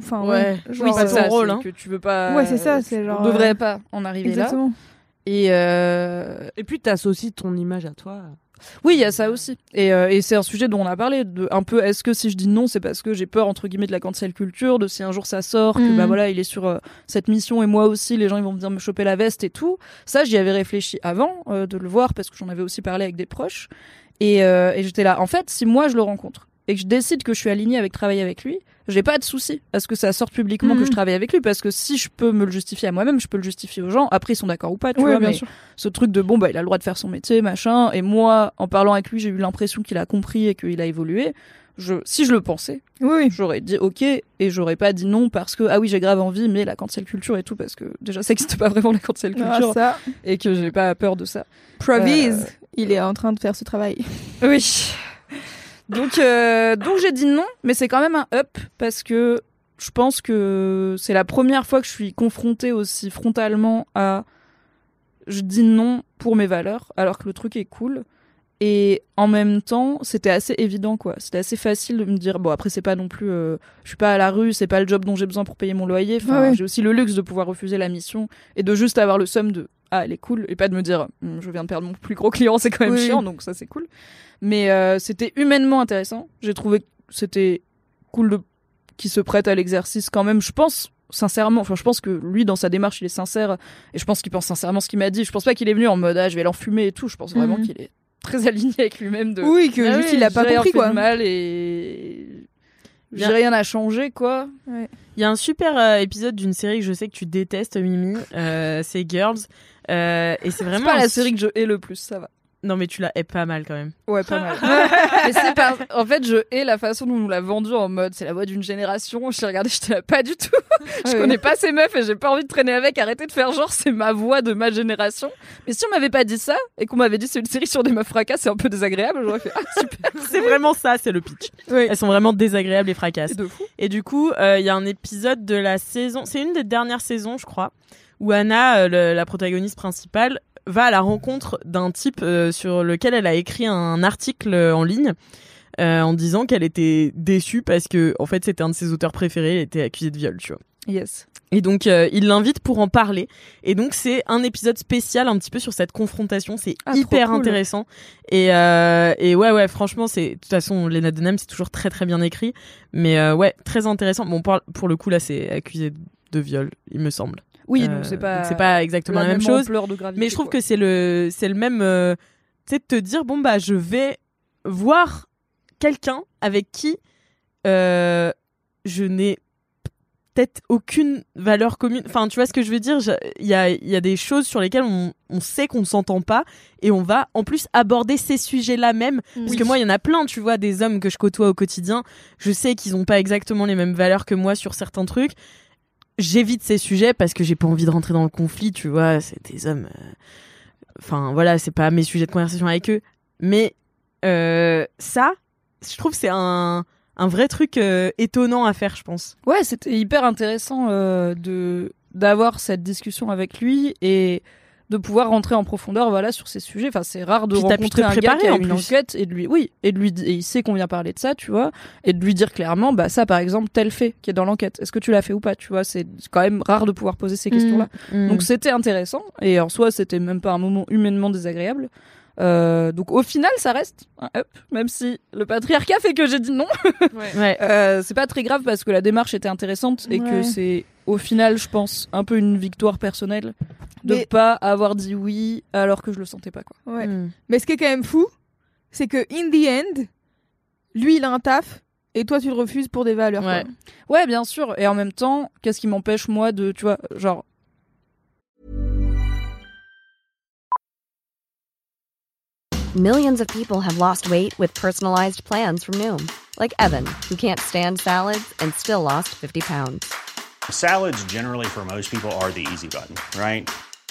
enfin, ouais. Ouais, genre, oui, c'est ça, rôle, hein. que tu veux pas. Ouais, c'est ça, c'est genre, On devrait pas en arriver là. Exactement. Et euh, Et puis t'associes ton image à toi. Oui, il y a ça aussi. Et, euh, et c'est un sujet dont on a parlé. De, un peu, est-ce que si je dis non, c'est parce que j'ai peur entre guillemets de la cancel culture, de si un jour ça sort, que bah voilà, il est sur euh, cette mission et moi aussi, les gens ils vont venir me choper la veste et tout. Ça, j'y avais réfléchi avant euh, de le voir parce que j'en avais aussi parlé avec des proches. Et, euh, et j'étais là. En fait, si moi je le rencontre et que je décide que je suis alignée avec travailler avec lui, j'ai pas de souci à ce que ça sorte publiquement que je travaille avec lui parce que si je peux me le justifier à moi-même, je peux le justifier aux gens. Après, ils sont d'accord ou pas, tu Ouais, vois. bien mais sûr. ce truc de bon, bah, il a le droit de faire son métier, machin. Et moi, en parlant avec lui, j'ai eu l'impression qu'il a compris et qu'il a évolué. Je, si je le pensais, Oui, j'aurais dit ok et j'aurais pas dit non parce que ah oui j'ai grave envie mais la cancel culture et tout parce que déjà ça existe pas vraiment la cancel Ah, culture ça. et que j'ai pas peur de ça. Provise, Euh, il est en train de faire ce travail. Oui. Donc, euh, donc j'ai dit non, mais c'est quand même un up parce que je pense que c'est la première fois que je suis confrontée aussi frontalement à je dis non pour mes valeurs alors que le truc est cool. Et en même temps, c'était assez évident quoi. C'était assez facile de me dire bon après c'est pas non plus euh, je suis pas à la rue, c'est pas le job dont j'ai besoin pour payer mon loyer. Enfin, ouais. j'ai aussi le luxe de pouvoir refuser la mission et de juste avoir le somme de ah elle est cool et pas de me dire Hum, je viens de perdre mon plus gros client, c'est quand même Oui. chiant donc ça c'est cool. Mais euh, c'était humainement intéressant. J'ai trouvé que c'était cool de qui se prête à l'exercice quand même. Je pense sincèrement, enfin je pense que lui dans sa démarche il est sincère et je pense qu'il pense sincèrement ce qu'il m'a dit. Je pense pas qu'il est venu en mode ah je vais l'enfumer et tout. Je pense vraiment Mhm. qu'il est très aligné avec lui-même de Oui, que Ah juste oui, il a pas compris quoi. de mal et j'ai rien à changer quoi. Il y a un super euh, épisode d'une série que je sais que tu détestes, Mimi. euh, c'est Girls. Euh, et c'est C'est vraiment pas la série que je hais le plus, ça va. Non mais tu la hais pas mal quand même. Ouais, pas mal. Mais c'est pas... En fait, je hais la façon dont on nous l'a vendu en mode c'est la voix d'une génération. J'ai regardé, j'étais là, pas du tout. je connais pas ces meufs et j'ai pas envie de traîner avec. Arrêtez de faire genre c'est ma voix de ma génération. Mais si on m'avait pas dit ça et qu'on m'avait dit c'est une série sur des meufs fracas, c'est un peu désagréable, j'aurais fait ah super. C'est vraiment ça, c'est le pitch. Oui. Elles sont vraiment désagréables et fracasses. De fou. Et du coup, euh, il y a un épisode de la saison, c'est une des dernières saisons, je crois, où Anna, euh, le- la protagoniste principale, va à la rencontre d'un type euh, sur lequel elle a écrit un article euh, en ligne. euh, en disant qu'elle était déçue parce que en fait c'était un de ses auteurs préférés, elle était accusée de viol, tu vois. Yes. Et donc euh, il l'invite pour en parler. Et donc c'est un épisode spécial un petit peu sur cette confrontation. C'est Ah, hyper cool. intéressant. Et, euh, et ouais ouais franchement c'est de toute façon Lena Dunham c'est toujours très très bien écrit. Mais euh, ouais très intéressant. Bon pour, pour le coup là c'est accusé de viol il me semble. Oui, Euh, donc c'est pas. donc c'est pas exactement la, même chose. ampleur de gravité, Mais je trouve quoi. que c'est le c'est le même euh, tu sais de te dire bon bah je vais voir quelqu'un avec qui euh, je n'ai peut-être aucune valeur commune. Enfin, tu vois ce que je veux dire? Il y a, y a des choses sur lesquelles on, on sait qu'on ne s'entend pas et on va en plus aborder ces sujets-là même. Parce que moi, il y en a plein, tu vois, des hommes que je côtoie au quotidien. Je sais qu'ils n'ont pas exactement les mêmes valeurs que moi sur certains trucs. J'évite ces sujets parce que j'ai pas envie de rentrer dans le conflit, tu vois. C'est des hommes. euh, Enfin, voilà, c'est pas mes sujets de conversation avec eux. Mais euh, ça, je trouve c'est un, un vrai truc euh, étonnant à faire, je pense. Ouais, c'était hyper intéressant euh, de d'avoir cette discussion avec lui et de pouvoir rentrer en profondeur voilà sur ces sujets. Enfin, c'est rare de Puis rencontrer un gars préparer, qui a en une plus. enquête et de lui oui et de lui et il sait qu'on vient parler de ça, tu vois, et de lui dire clairement bah ça par exemple tel fait qui est dans l'enquête. Est-ce que tu l'as fait ou pas, tu vois, c'est quand même rare de pouvoir poser ces questions-là. Mm. Donc c'était intéressant et en soi c'était même pas un moment humainement désagréable. Euh, donc au final ça reste un up, même si le patriarcat fait que j'ai dit non. Ouais. Euh, c'est pas très grave parce que la démarche était intéressante et que c'est au final je pense un peu une victoire personnelle de Mais- pas avoir dit oui alors que je le sentais pas quoi. Ouais. Mm. Mais ce qui est quand même fou, c'est que in the end, lui il a un taf et toi tu le refuses pour des valeurs. Ouais. quoi. Ouais bien sûr et en même temps qu'est-ce qui m'empêche moi de tu vois genre Millions of people have lost weight with personalized plans from Noom, like Evan, who can't stand salads and still lost 50 pounds. Salads, generally, for most people, are the easy button, right?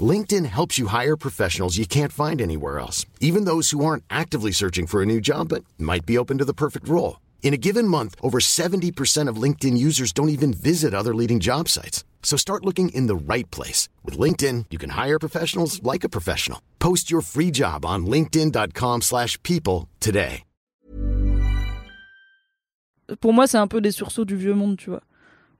LinkedIn helps you hire professionals you can't find anywhere else, even those who aren't actively searching for a new job but might be open to the perfect role. In a given month, over 70% of LinkedIn users don't even visit other leading job sites. So start looking in the right place. With LinkedIn, you can hire professionals like a professional. Post your free job on linkedin.com/people slash people today. pour moi c'est un peu des sursauts du vieux monde tu vois.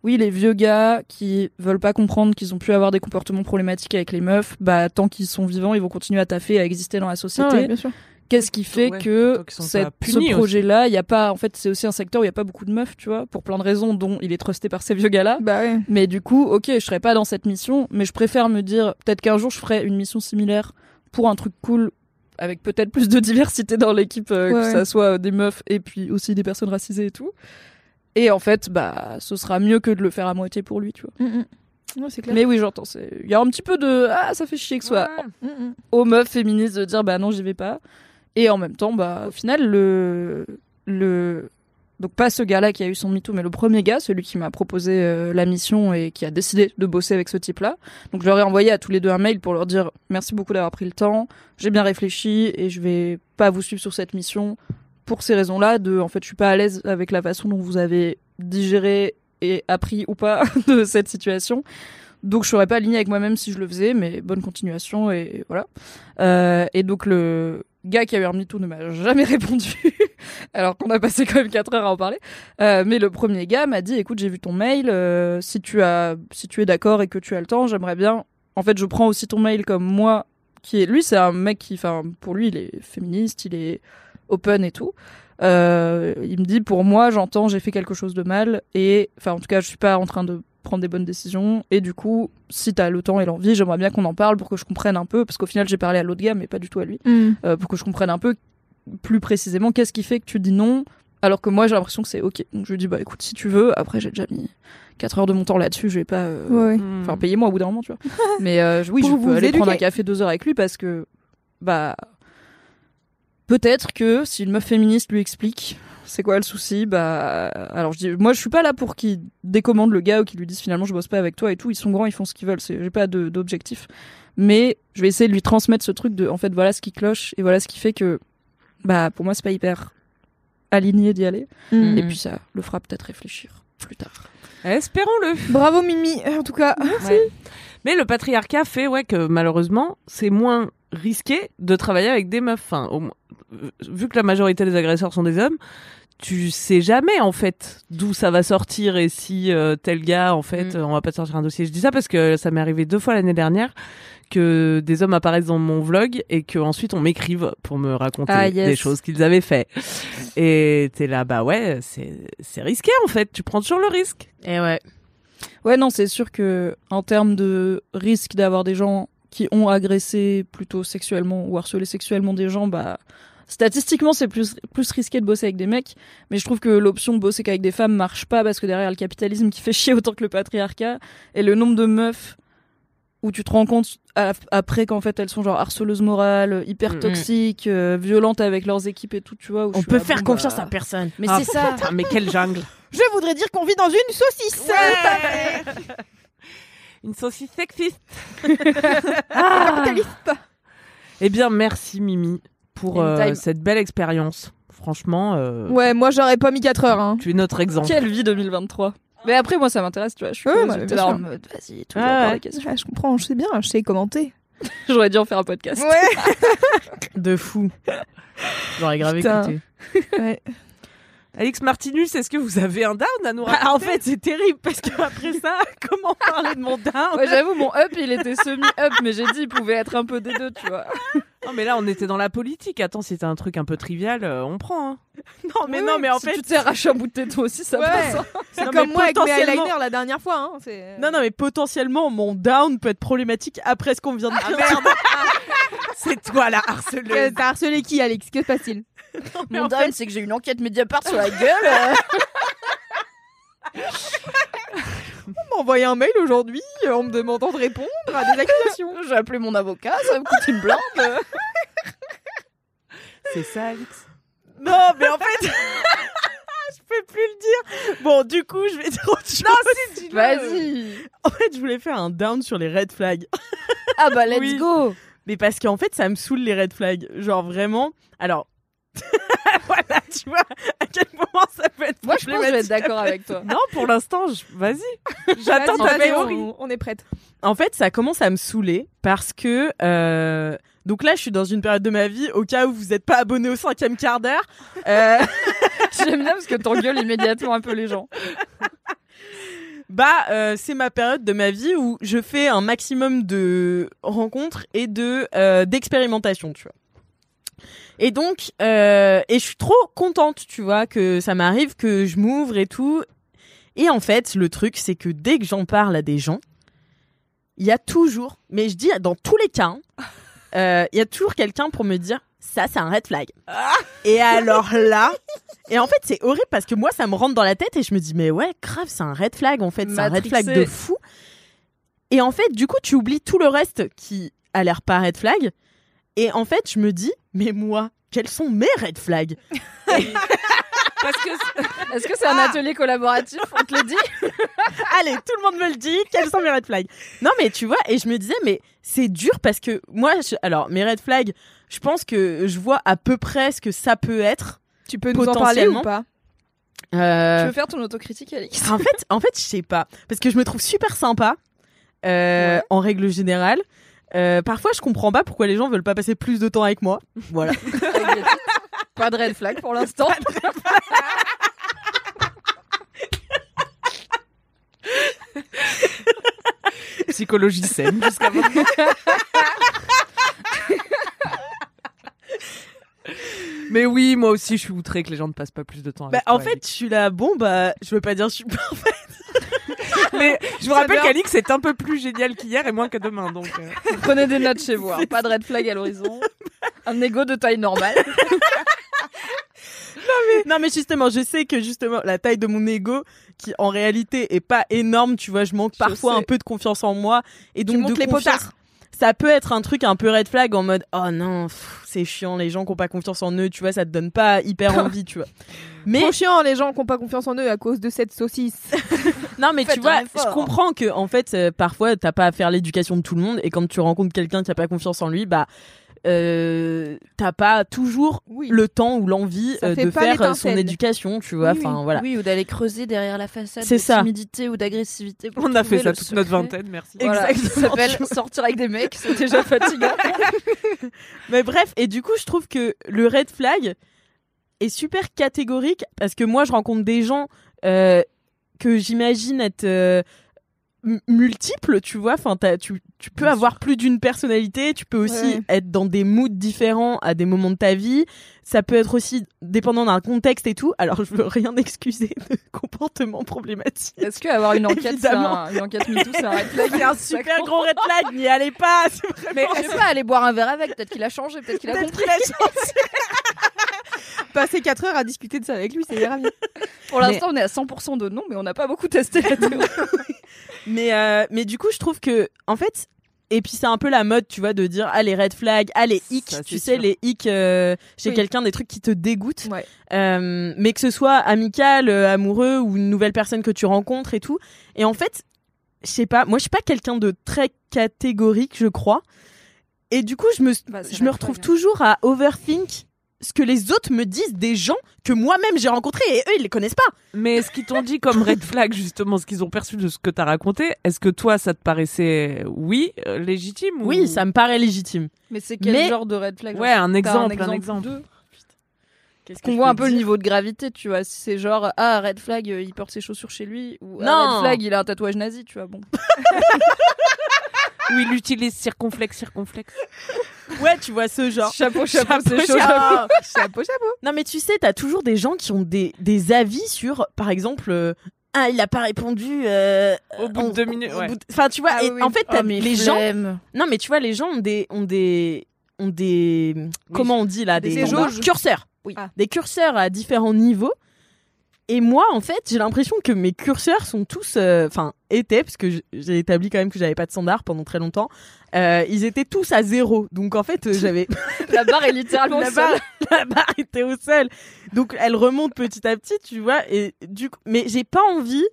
Oui, les vieux gars qui veulent pas comprendre qu'ils ont pu avoir des comportements problématiques avec les meufs, bah tant qu'ils sont vivants, ils vont continuer à taffer, à exister dans la société. Ah ouais, bien sûr. Qu'est-ce qui fait Ouais, que cette- ce projet-là, il y a pas, en fait, c'est aussi un secteur où il y a pas beaucoup de meufs, tu vois, pour plein de raisons, dont il est trusté par ces vieux gars-là. Bah ouais. Mais du coup, ok, je serais pas dans cette mission, mais je préfère me dire, peut-être qu'un jour je ferai une mission similaire pour un truc cool, avec peut-être plus de diversité dans l'équipe, euh, Ouais, que ça soit des meufs et puis aussi des personnes racisées et tout. Et en fait, bah, ce sera mieux que de le faire à moitié pour lui, tu vois. Mm, mm. Ouais, c'est clair. Mais oui, j'entends. Il y a un petit peu de ah, ça fait chier que ce soit Mm, mm. aux meufs féministes de dire bah non, j'y vais pas. Et en même temps, bah au final, le le donc pas ce gars-là qui a eu son MeToo, mais le premier gars, celui qui m'a proposé euh, la mission et qui a décidé de bosser avec ce type-là. Donc je leur ai envoyé à tous les deux un mail pour leur dire merci beaucoup d'avoir pris le temps, j'ai bien réfléchi et je vais pas vous suivre sur cette mission pour ces raisons-là. De en fait, je suis pas à l'aise avec la façon dont vous avez digéré et appris ou pas de cette situation. Donc je serais pas alignée avec moi-même si je le faisais, mais bonne continuation et voilà. Euh, et donc le gars qui a eu un MeToo ne m'a jamais répondu, alors qu'on a passé quand même 4 heures à en parler. Euh, mais le premier gars m'a dit, écoute, j'ai vu ton mail, euh, si tu as, si tu es d'accord et que tu as le temps, j'aimerais bien. En fait, je prends aussi ton mail comme moi, qui est lui, c'est un mec qui, enfin, pour lui, il est féministe, il est open et tout. Euh, il me dit, pour moi, j'entends, j'ai fait quelque chose de mal et, enfin, en tout cas, je suis pas en train de prendre des bonnes décisions et du coup si t'as le temps et l'envie j'aimerais bien qu'on en parle pour que je comprenne un peu parce qu'au final j'ai parlé à l'autre gars mais pas du tout à lui Mm. euh, pour que je comprenne un peu plus précisément qu'est-ce qui fait que tu dis non alors que moi j'ai l'impression que c'est ok donc je lui dis bah écoute si tu veux après j'ai déjà mis 4 heures de mon temps là-dessus je vais pas euh, Ouais. enfin payez-moi au bout d'un moment tu vois mais oui Pour je peux aller prendre un café deux heures avec lui parce que bah peut-être que si une meuf féministe lui explique c'est quoi le souci bah alors je dis moi je suis pas là pour qu'il décommande le gars ou qu'il lui dise finalement je bosse pas avec toi et tout ils sont grands ils font ce qu'ils veulent c'est j'ai pas d'objectif mais je vais essayer de lui transmettre ce truc de en fait voilà ce qui cloche et voilà ce qui fait que bah pour moi c'est pas hyper aligné d'y aller Mm. et puis ça le fera peut-être réfléchir plus tard Espérons-le. Bravo Mimi, en tout cas. Ouais. Mais le patriarcat fait ouais que malheureusement c'est moins risqué de travailler avec des meufs. Enfin, au moins- euh, vu que la majorité des agresseurs sont des hommes, tu sais jamais en fait d'où ça va sortir et si euh, tel gars en fait Mm. euh, on va pas te sortir un dossier. Je dis ça parce que ça m'est arrivé deux fois l'année dernière que des hommes apparaissent dans mon vlog et que ensuite on m'écrive pour me raconter Ah, yes. des choses qu'ils avaient fait. Et t'es là bah ouais c'est c'est risqué en fait. Tu prends toujours le risque. Et ouais. Ouais, non, c'est sûr que en termes de risque d'avoir des gens qui ont agressé plutôt sexuellement ou harcelé sexuellement des gens, bah statistiquement c'est plus plus risqué de bosser avec des mecs. Mais je trouve que l'option de bosser qu'avec des femmes marche pas parce que derrière le capitalisme qui fait chier autant que le patriarcat et le nombre de meufs où tu te rends compte après qu'en fait elles sont genre harceleuses morales, hyper toxiques, euh, violentes avec leurs équipes et tout, tu vois. où On peut là, faire bon, confiance bah, à personne. Mais Ah, c'est ça. putain, mais quelle jungle. Je voudrais dire qu'on vit dans une saucisse. Une saucisse sexiste. Ah. Capitaliste. Eh bien, merci Mimi pour euh, cette belle expérience. Franchement, euh, Ouais, moi j'aurais pas mis 4 heures. Hein. tu es notre exemple. Quelle vie 2023. Mais après, moi, ça m'intéresse, tu vois. Je suis Ouais, bah, en mode, vas-y, tout Ouais. Ouais, je comprends, je sais bien, je sais commenter. J'aurais dû en faire un podcast. Ouais. De fou. J'aurais grave Putain. écouté. ouais. Alex Martinus, est-ce que vous avez un down à nous raconter Bah, en fait, c'est terrible parce qu'après ça, comment parler de mon down Ouais, j'avoue, mon up, il était semi-up, mais j'ai dit, il pouvait être un peu des deux, tu vois. Non, mais là, on était dans la politique. Attends, si c'était un truc un peu trivial, euh, on prend. hein. Non, mais non, mais en si fait. tu t'es arraché un bout de aussi, ça Ouais. passe. hein. C'est comme moi avec mes potentiellement- eyeliners la dernière fois. Hein. c'est- Non, non, mais potentiellement, mon down peut être problématique après ce qu'on vient de Ah dire. merde C'est toi la harceleuse. T'as harcelé qui, Alex? Que se passe-t-il? Mon down, c'est que j'ai une enquête Mediapart sur la gueule. euh. On m'a envoyé un mail aujourd'hui euh, en me demandant de répondre à des accusations. J'ai appelé mon avocat, ça me coûte une blinde. C'est ça, Alex? Non, mais en fait. je peux plus le dire. Bon, du coup, je vais dire autre chose. Non, si, Vas-y. En fait, je voulais faire un down sur les red flags. Ah bah, let's Oui. go. Mais parce qu'en fait, ça me saoule les red flags. Genre vraiment. Alors. voilà, tu vois à quel moment ça peut être Moi, je pense que je vais être d'accord avec toi. Non, pour l'instant, je- vas-y. J'attends ta théorie. on, on est prête. En fait, ça commence à me saouler parce que. euh, Donc là, je suis dans une période de ma vie, au cas où vous n'êtes pas abonné au cinquième quart d'heure. euh, J'aime bien parce que t'engueules immédiatement un peu les gens. Bah, euh, c'est ma période de ma vie où je fais un maximum de rencontres et de euh, d'expérimentation, tu vois. Et donc, euh, et je suis trop contente, tu vois, que ça m'arrive, que je m'ouvre et tout. Et en fait, le truc, c'est que dès que j'en parle à des gens, il y a toujours, mais je dis dans tous les cas, hein, il y a toujours quelqu'un pour me dire ça, c'est un red flag. Et alors là, et en fait, c'est horrible parce que moi, ça me rentre dans la tête et je me dis, mais ouais, grave, c'est un red flag en fait, c'est un red flag de fou. Et en fait, du coup, tu oublies tout le reste qui a l'air pas red flag. Et en fait, je me dis, mais moi, quels sont mes red flags? Parce que Est-ce que c'est un atelier collaboratif On te le dit? Allez, tout le monde me le dit, quels sont mes red flags? Non, mais tu vois, et je me disais, mais c'est dur parce que moi, je- alors, mes red flags, je pense que je vois à peu près ce que ça peut être. Tu peux nous en parler ou pas? Euh, Tu veux faire ton autocritique, Alix? En fait, en fait, je sais pas, parce que je me trouve super sympa euh, en règle générale. Euh, parfois, je comprends pas pourquoi les gens veulent pas passer plus de temps avec moi. Voilà. Pas de red flag pour l'instant. psychologie saine jusqu'à maintenant. Mais oui, moi aussi, je suis outrée que les gens ne passent pas plus de temps avec Bah, en toi, fait, je suis là, bon, bah, je veux pas dire je suis parfaite. Mais je vous rappelle qu'Alix est un peu plus génial qu'hier et moins que demain, donc. euh. Prenez des notes chez vous. hein. Pas de red flag à l'horizon. Un ego de taille normale. Non, mais justement, je sais que justement, la taille de mon ego, qui en réalité est pas énorme, tu vois, je manque parfois sais. un peu de confiance en moi. Et donc, montes de les confiance- potards. Ça peut être un truc un peu red flag en mode, oh non, c'est chiant, les gens qui ont pas confiance en eux, tu vois, ça te donne pas hyper envie, tu vois. Mais Trop chiant les gens qui ont pas confiance en eux à cause de cette saucisse. Non, mais Faites tu vois, je comprends que en fait, euh, parfois, t'as pas à faire l'éducation de tout le monde, et quand tu rencontres quelqu'un qui a pas confiance en lui, bah, euh, t'as pas toujours Oui. le temps ou l'envie Ça euh, fait de pas faire euh, son éducation, tu vois. Oui, oui. Enfin, voilà. Oui, ou d'aller creuser derrière la façade de ça. timidité ou d'agressivité. On a fait ça toute notre vingtaine, merci. Voilà, ça Exactement. s'appelle sortir avec des mecs, c'est déjà fatigant. Mais bref, et du coup, je trouve que le red flag est super catégorique parce que moi, je rencontre des gens euh, que j'imagine être euh, multiples, tu vois. Enfin, tu, tu peux avoir plus d'une personnalité. Tu peux aussi Ouais. être dans des moods différents à des moments de ta vie. Ça peut être aussi dépendant d'un contexte et tout. Alors, je veux rien excuser de comportement problématique. Est-ce qu'avoir une enquête, un, une enquête MeToo, c'est un red flag? C'est un super gros red flag, n'y allez pas. vraiment- Mais je sais pas, aller boire un verre avec, peut-être qu'il a changé, peut-être qu'il a compris. qu'il a changé. Passer 4 heures à discuter de ça avec lui, c'est grave. Pour l'instant, on est à 100% de non, mais on n'a pas beaucoup testé la théorie. Mais, euh, mais du coup, je trouve que, en fait, et puis c'est un peu la mode, tu vois, de dire, ah, les red flags, ah, les hicks, Ça, tu sais, sûr. les hicks euh, chez Oui. quelqu'un, des trucs qui te dégoûtent. Ouais. Euh, mais que ce soit amical, euh, amoureux ou une nouvelle personne que tu rencontres et tout. Et en fait, je sais pas, moi, je suis pas quelqu'un de très catégorique, je crois. Et du coup, je me, Bah, je me retrouve toujours à overthink ce que les autres me disent des gens que moi-même j'ai rencontrés et eux, ils les connaissent pas. Mais ce qu'ils t'ont dit comme red flag, justement, ce qu'ils ont perçu de ce que t'as raconté, est-ce que toi, ça te paraissait, oui, euh, légitime ou- Oui, ça me paraît légitime. Mais c'est quel Mais- genre de red flag Ouais, un T'as exemple, un exemple. de- Qu'est-ce que Qu'on voit un peu le niveau de gravité, tu vois. Si c'est genre, ah, red flag, euh, il porte ses chaussures chez lui, ou ah, Non. red flag, il a un tatouage nazi, tu vois. Bon. Ou il utilise circonflexe, circonflexe. Ouais, tu vois ce genre. Chapeau, chapeau, chaud. chapeau. chapeau, chapeau. Non, mais tu sais, t'as toujours des gens qui ont des, des avis sur, par exemple, euh, ah, il a pas répondu. euh, Au bout en- de deux minutes, ouais. de- Enfin, tu vois, Ah et oui, oui. en fait, t'as Oh, les gens. Non, mais tu vois, les gens ont des, ont des, ont des, comment on dit là, Des des, jauges. curseurs. Oui. Ah. Des curseurs à différents niveaux. Et moi, en fait, j'ai l'impression que mes curseurs sont tous, euh, enfin, étaient, parce que j'ai établi quand même que j'avais pas de standard pendant très longtemps. euh, ils étaient tous à zéro. Donc en fait, euh, j'avais La barre est littéralement la barre, la barre était au sol. Donc elle remonte petit à petit, tu vois. Et du coup, mais j'ai pas envie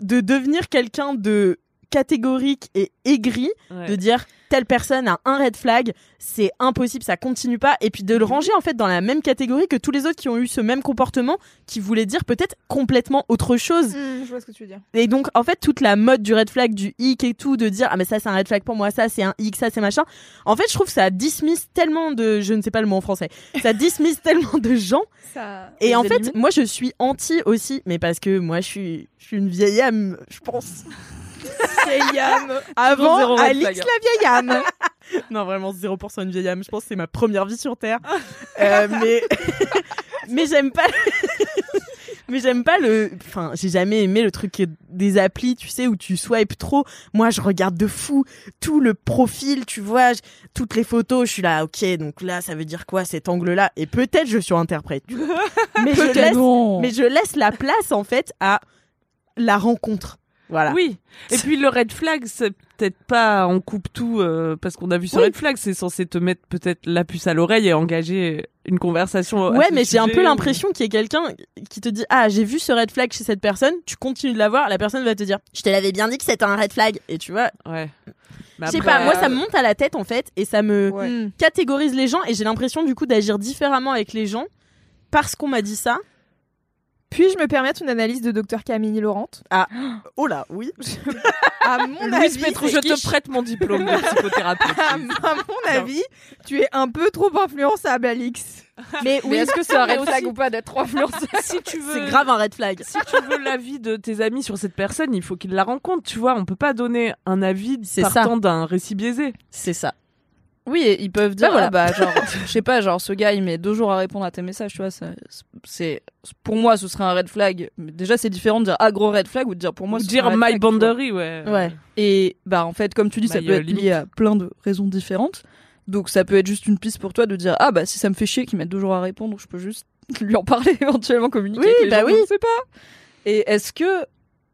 de devenir quelqu'un de catégorique et aigri, Ouais. de dire telle personne a un red flag, c'est impossible, ça continue pas, et puis de le ranger en fait dans la même catégorie que tous les autres qui ont eu ce même comportement, qui voulaient dire peut-être complètement autre chose. je vois ce que tu veux dire. Et donc, en fait, toute la mode du red flag, du hic et tout, de dire, ah, mais ça, c'est un red flag pour moi, ça, c'est un hic, ça, c'est machin. En fait, je trouve que ça dismiss tellement de, je ne sais pas le mot en français, ça dismiss tellement de gens. Ça... Et en fait, moi, je suis anti aussi, mais parce que moi, je suis, je suis une vieille âme, je pense. Vieille âme. Avant, Alix, la vieille âme. non, vraiment, 0% une vieille âme. Je pense que c'est ma première vie sur Terre. Euh, mais, mais j'aime pas. Mais j'aime pas le. Enfin, j'ai jamais aimé le truc des applis, tu sais, où tu swipes trop. Moi, je regarde de fou tout le profil, tu vois, toutes les photos. Je suis là, ok, donc là, ça veut dire quoi cet angle-là? Et peut-être je surinterprète. mais, je laisse, non. mais je laisse la place, en fait, à la rencontre. Voilà. Oui. Et puis le red flag, c'est peut-être pas on coupe tout euh, parce qu'on a vu ce Oui. red flag, c'est censé te mettre peut-être la puce à l'oreille et engager une conversation. à Ouais, mais j'ai un peu l'impression qu'il y a quelqu'un qui te dit Ah, j'ai vu ce red flag chez cette personne, tu continues de la voir, la personne va te dire Je te l'avais bien dit que c'était un red flag. Et tu vois, Ouais. Mais je sais après, pas, moi euh, ça me monte à la tête en fait, et ça me Ouais. Catégorise les gens, et j'ai l'impression du coup d'agir différemment avec les gens parce qu'on m'a dit ça. Puis-je me permettre une analyse de docteur Camille Laurent Oh là, oui. À mon Louise avis, Pétrou, je te prête mon diplôme de psychothérapeute. à, à mon avis, tu es un peu trop influençable, Alix. Mais Mais oui, est-ce que c'est un red flag aussi- ou pas d'être trop influencé si tu veux, c'est grave un red flag. Si tu veux l'avis de tes amis sur cette personne, il faut qu'ils la rencontrent. Tu vois, on peut pas donner un avis partant d'un récit biaisé. C'est ça. Oui, et ils peuvent dire, Bah voilà. ah bah genre, je sais pas, genre ce gars il met deux jours à répondre à tes messages, tu vois, ça- c'est pour moi ce serait un red flag. Mais déjà c'est différent de dire ah gros red flag ou de dire pour moi Ou ce dire serait un red my flag, boundary, ouais. Ouais. Et bah en fait comme tu dis ça My, peut être lié limite. à plein de raisons différentes. Donc ça peut être juste une piste pour toi de dire ah bah si ça me fait chier qu'il mette deux jours à répondre, je peux juste lui en parler éventuellement communiquer. Oui, avec les bah gens, oui. Je sais pas. Et est-ce que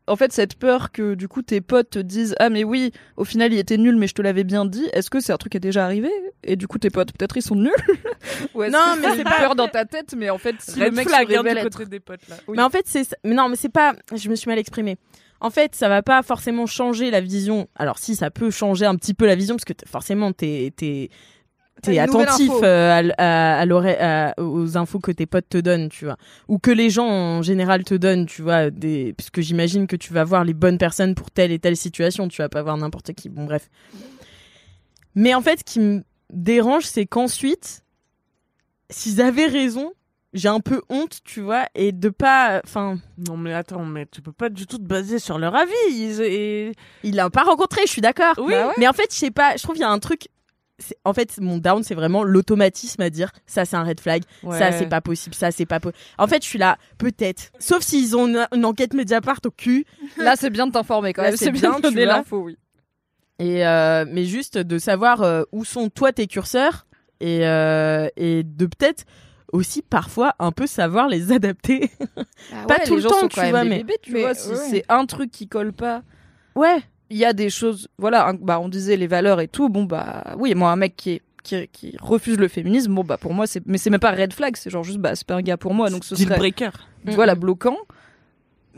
en fait cette peur que du coup tes potes te disent ah mais oui au final il était nul mais je te l'avais bien dit est-ce que c'est un truc qui est déjà arrivé? Et du coup tes potes peut-être ils sont nuls? Ou est-ce Non, que mais c'est c'est une pas- peur dans ta tête mais en fait si Red le mec flag se hein, révèle du être côté des potes là. Mais en fait, c'est ça- mais non, mais c'est pas. Je me suis mal exprimée. En fait, ça va pas forcément changer la vision. Alors si, ça peut changer un petit peu la vision parce que t- forcément, t'es t'es attentif euh, à, l- à, à l'oreille- à- aux infos que tes potes te donnent, tu vois, ou que les gens en général te donnent, tu vois, des puisque j'imagine que tu vas voir les bonnes personnes pour telle et telle situation, tu vas pas voir n'importe qui. Bon, bref. Mais en fait, ce qui me dérange, c'est qu'ensuite, s'ils avaient raison, j'ai un peu honte, tu vois, et de pas, enfin. Non mais attends, mais tu peux pas du tout te baser sur leur avis. Ils, et... Il l'a pas rencontré, je suis d'accord. Oui. Bah ouais. Mais en fait, je sais pas, je trouve qu'il y a un truc. En fait, mon down, c'est vraiment l'automatisme à dire ça, c'est un red flag, ça, c'est pas possible, ça, c'est pas possible. En fait, je suis là, peut-être. Sauf s'ils ont une, une enquête Mediapart au cul. Là, c'est bien de t'informer quand même. c'est bien bien, de donner l'info, oui. Et euh, mais juste de savoir euh, où sont toi tes curseurs et euh, et de peut-être aussi parfois un peu savoir les adapter. Pas Ouais, tout le temps, tu vois, mais- bébés, tu mais vois. Si ouais. c'est un truc qui colle pas, Ouais. Il y a des choses. Voilà, un- bah on disait les valeurs et tout. Bon bah oui, moi un mec qui est qui, qui refuse le féminisme, bon bah pour moi c'est mais c'est même pas red flag, c'est genre juste bah c'est pas un gars pour moi donc ce Deal serait breaker. voilà bloquant.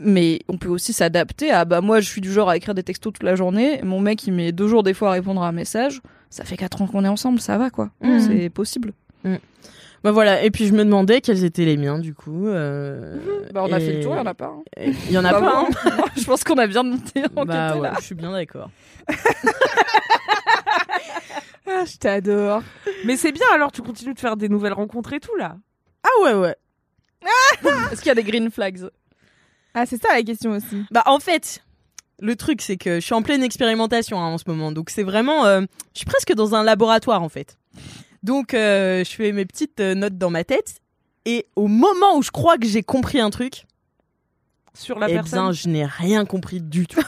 Mais on peut aussi s'adapter à bah moi je suis du genre à écrire des textos toute la journée, mon mec il met deux jours des fois à répondre à un message, ça fait quatre ans qu'on est ensemble, ça va quoi, Mhm. c'est possible. Bah voilà. Et puis je me demandais quels étaient les miens du coup. euh, Bah on a et- fait le tour, il y en a pas. hein. Il y en a Bah pas. bon, hein. je pense qu'on a bien monté enquêté Bah ouais, là. je suis bien d'accord. Ah, je t'adore. Mais c'est bien alors, tu continues de faire des nouvelles rencontres et tout là. Ah ouais ouais. Est-ce qu'il y a des green flags? Ah, c'est ça la question aussi. Bah en fait, le truc c'est que je suis en pleine expérimentation hein, en ce moment, donc c'est vraiment, euh, je suis presque dans un laboratoire en fait. Donc euh, je fais mes petites euh, notes dans ma tête et au moment où je crois que j'ai compris un truc, Sur la eh personne. bien je n'ai rien compris du tout.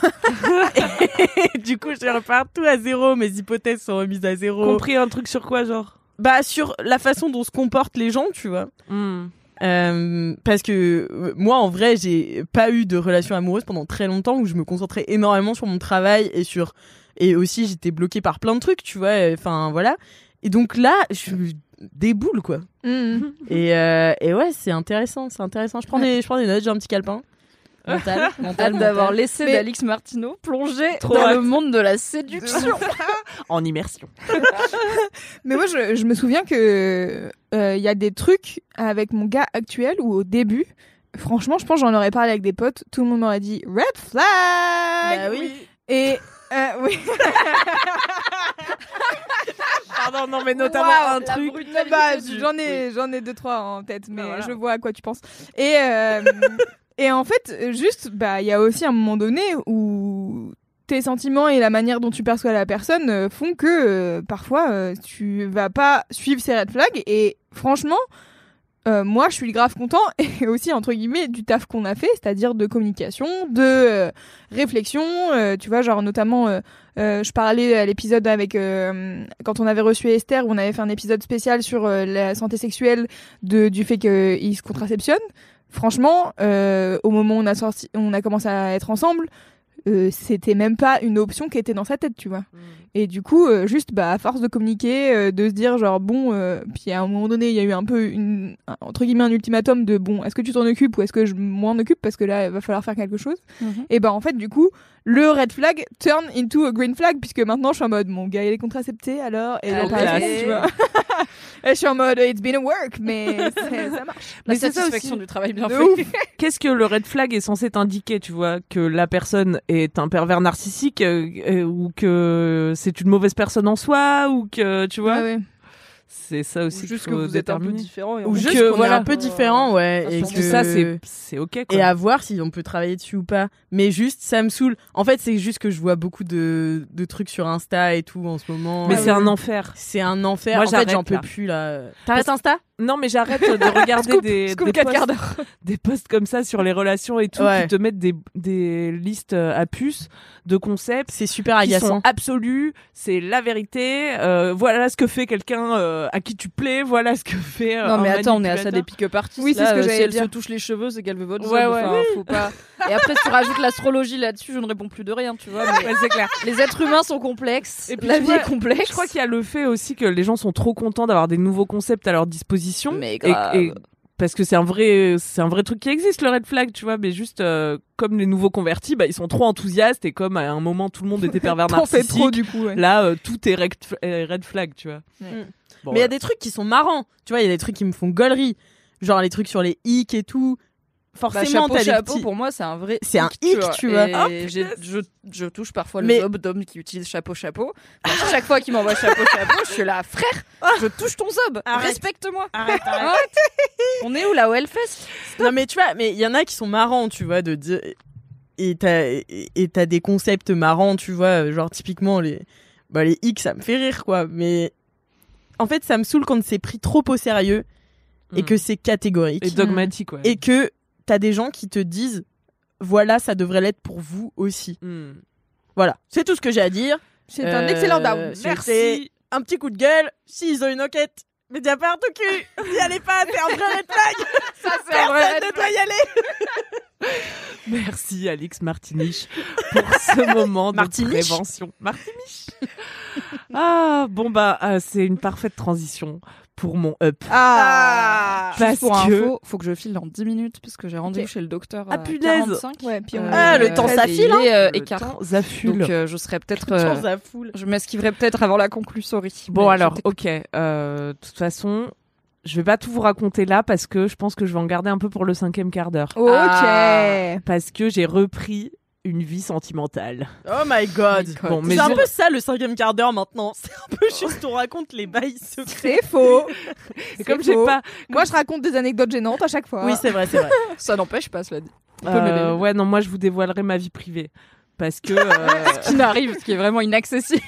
Et du coup je repars tout à zéro, mes hypothèses sont remises à zéro. Compris un truc sur quoi genre? Bah sur la façon dont se comportent les gens, tu vois. Hmm. Euh, parce que euh, moi, en vrai, j'ai pas eu de relation amoureuse pendant très longtemps où je me concentrais énormément sur mon travail et sur et aussi j'étais bloquée par plein de trucs, tu vois. Enfin voilà. Et donc là, je déboule quoi. Mhm. Et, euh, et ouais, c'est intéressant, c'est intéressant. Je prends des, je prends des notes, j'ai un petit calepin. Mental, mental, d'avoir Mais- d'Alix Martineau plongé Trop dans hâte. le monde de la séduction. En immersion. Mais moi, je, je me souviens que euh, il y a des trucs avec mon gars actuel où au début, franchement, je pense que j'en aurais parlé avec des potes, tout le monde m'aurait dit red flag. Bah oui. Et euh, oui. Pardon, non mais notamment un truc. Bah, j'en ai, j'en ai deux trois en tête, mais Bah, voilà. je vois à quoi tu penses. Et euh, et en fait, juste, bah, il y a aussi un moment donné où tes sentiments et la manière dont tu perçois la personne euh, font que euh, parfois euh, tu vas pas suivre ces red flags. Et franchement, euh, moi, je suis grave content et aussi entre guillemets du taf qu'on a fait, c'est-à-dire de communication, de euh, réflexion. euh, tu vois, genre notamment, je parlais à l'épisode avec euh, quand on avait reçu Esther, où on avait fait un épisode spécial sur euh, la santé sexuelle, de du fait qu'il se contraceptionne. Franchement, euh, au moment où on a sorti, on a commencé à être ensemble. euh, c'était même pas une option qui était dans sa tête, tu vois. Et du coup, euh, juste bah, à force de communiquer, euh, de se dire genre bon, euh, puis à un moment donné, il y a eu un peu une, un- entre guillemets un ultimatum de bon, est-ce que tu t'en occupes ou est-ce que je m'en occupe parce que là, il va falloir faire quelque chose. Mhm. Et ben en fait, du coup, le red flag turn into a green flag puisque maintenant je suis en mode mon gars il est contracepté alors et Ah, tu vois. Et je suis en mode it's been a work mais ça marche. La Mais c'est ça satisfaction aussi. du travail bien De fait. Qu'est-ce que le red flag est censé t'indiquer, tu vois Que la personne est un pervers narcissique euh, euh, ou que c'est une mauvaise personne en soi ou que, tu vois? Ouais. C'est ça aussi Juste qu'il que vous êtes un peu différent. Ou on- juste que, voilà. est un peu différent, ouais. Et Parce que que ça, c'est c'est ok. Quoi. et à voir si on peut travailler dessus ou pas. Mais juste, ça me saoule. En fait, c'est juste que je vois beaucoup de, de trucs sur Insta et tout en ce moment. Mais Euh, c'est un enfer. C'est un enfer. Moi, en fait, j'en peux plus là. T'arrêtes Insta? Non, mais j'arrête de regarder Scoop, des, scoop des, posts, quarts d'heure. des posts comme ça sur les relations et tout, Ouais. qui te mettent des, des listes euh, à puces de concepts C'est super qui sont agaçant. absolus, c'est la vérité. euh, voilà ce que fait quelqu'un euh, à qui tu plais, voilà ce que fait. euh, Non mais un attends, on est à ça des pick-up artistes. Oui, c'est ce que euh, j'allais Si elle dire. se touche les cheveux, c'est qu'elle veut votre Ouais, ouais. Enfin, faut pas. Et après, si tu rajoutes l'astrologie là-dessus, je ne réponds plus de rien, tu vois. mais Ouais, c'est clair. Les êtres humains sont complexes. Et puis, la vie vois, est complexe. Je crois qu'il y a le fait aussi que les gens sont trop contents d'avoir des nouveaux concepts à leur disposition. Mais Et- grave. et- parce que c'est un vrai, c'est un vrai truc qui existe le red flag, tu vois. Mais juste euh, comme les nouveaux convertis, bah ils sont trop enthousiastes et comme à un moment tout le monde était pervers narcissique. trop du coup. ouais. Là, euh, tout est red, red flag, tu vois. Mm. Bon, mais il y a des trucs qui sont marrants. Tu vois, il y a des trucs qui me font gollerie. Genre les trucs sur les hic et tout. Forcément chapeau t'as des chapeau petits- pour moi c'est un vrai C'est un hic, tu vois. Et Oh, je, je touche parfois Mais- le zob d'hommes qui utilisent chapeau chapeau. Chaque fois qu'il m'envoie chapeau chapeau je suis là frère je touche ton zob. Respecte-moi. Arrête, on est où là au Hellfest? Non mais tu vois, mais il y en a qui sont marrants, tu vois, de dire et t'as et t'as des concepts marrants, tu vois, genre typiquement les bah les X, ça me fait rire quoi, mais en fait ça me saoule quand c'est pris trop au sérieux et Mm. que c'est catégorique. Et dogmatique, ouais. et que t'as des gens qui te disent voilà ça devrait l'être pour vous aussi. Hmm. Voilà, c'est tout ce que j'ai à dire. C'est un excellent down. Euh, c'était Merci. Un petit coup de gueule. S'ils ont une enquête, mais y a pas un tout cul. N'y allez pas, c'est un vrai red flag. ça c'est un vrai Personne red ne doit flag. y aller. Merci Alix Martiniche pour ce moment de Martiniche prévention. Martiniche. ah bon bah euh, c'est une parfaite transition pour mon up. Ah, Juste Parce pour que info, faut que je file dans 10 minutes parce que j'ai rendez-vous Ok. chez le docteur Ah, à punaise. 45. Ouais, puis on Euh, Ah, le temps et s'affile, Il est euh, Le temps s'affule. Donc euh, je serai peut-être euh, je m'esquiverai peut-être avant la conclusory. Bon alors, ok. euh, De toute façon, je vais pas tout vous raconter là parce que je pense que je vais en garder un peu pour le cinquième quart d'heure. Ok. Ah. Parce que j'ai repris une vie sentimentale. Oh my god. Bon, c'est un peu ça le cinquième quart d'heure maintenant. C'est un peu juste on raconte les bails secrets. C'est faux. Et comme j'ai pas, Moi, je raconte des anecdotes gênantes à chaque fois. Oui, c'est vrai, c'est vrai. ça n'empêche pas cela dit. Euh, ouais, non, moi je vous dévoilerai ma vie privée. Parce que euh, Ce qui n'arrive, ce qui est vraiment inaccessible.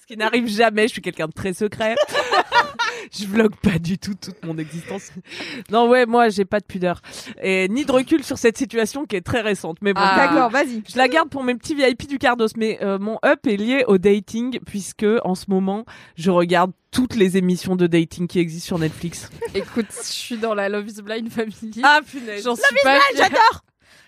ce qui n'arrive jamais, je suis quelqu'un de très secret. Je vlog pas du tout toute mon existence. Non, ouais, moi j'ai pas de pudeur. Et ni de recul sur cette situation qui est très récente. Mais bon, Ah. D'accord, vas-y. Je la garde pour mes petits VIP du Cardos, mais euh, mon up est lié au dating puisque en ce moment je regarde toutes les émissions de dating qui existent sur Netflix. Écoute, je suis dans la Love is Blind family. Ah punaise. J'en suis pas. J'adore.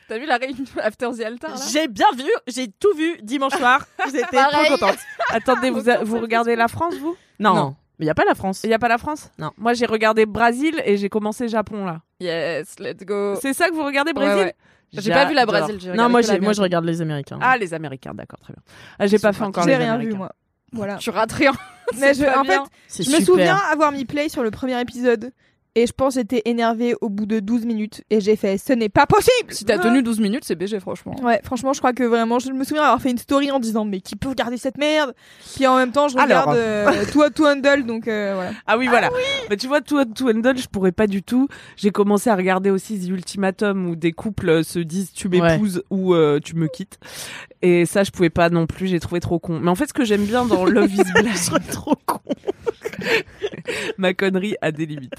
T'as vu la réunion After the Altar J'ai bien vu, j'ai tout vu dimanche soir. J'étais trop contente. Attendez, vous, a- vous regardez la France vous? Non, Non. Mais il y a pas la France. Il y a pas la France? Non. Moi j'ai regardé Brésil et j'ai commencé Japon là. Yes, let's go. C'est ça que vous regardez Brésil? ouais. J'ai pas vu la. Brésil. j'ai Non, regardé moi j'ai moi je regarde les Américains. Ah les Américains, d'accord, très bien. Ah, j'ai pas fait encore J'ai les rien vu, Américains. moi. Voilà. Tu rates rien. Mais je- en fait, bien. C'est je me souviens avoir mis play sur le premier épisode. Et je pense j'étais énervée au bout de 12 minutes. Et j'ai fait, ce n'est pas possible Si t'as tenu 12 minutes, c'est BG franchement. Ouais, franchement, je crois que vraiment, je me souviens avoir fait une story en disant, mais qui peut regarder cette merde? Puis en même temps, je Alors. regarde euh, Tout Tout Handle, donc euh, voilà. Ah oui, voilà. Mais tu vois, tout, tout Handle, je pourrais pas du tout. J'ai commencé à regarder aussi The Ultimatum où des couples euh, se disent tu m'épouses ou euh, tu me quittes. Et ça, je pouvais pas non plus. J'ai trouvé trop con. Mais en fait, ce que j'aime bien dans Love is Blind, trop con. ma connerie a des limites.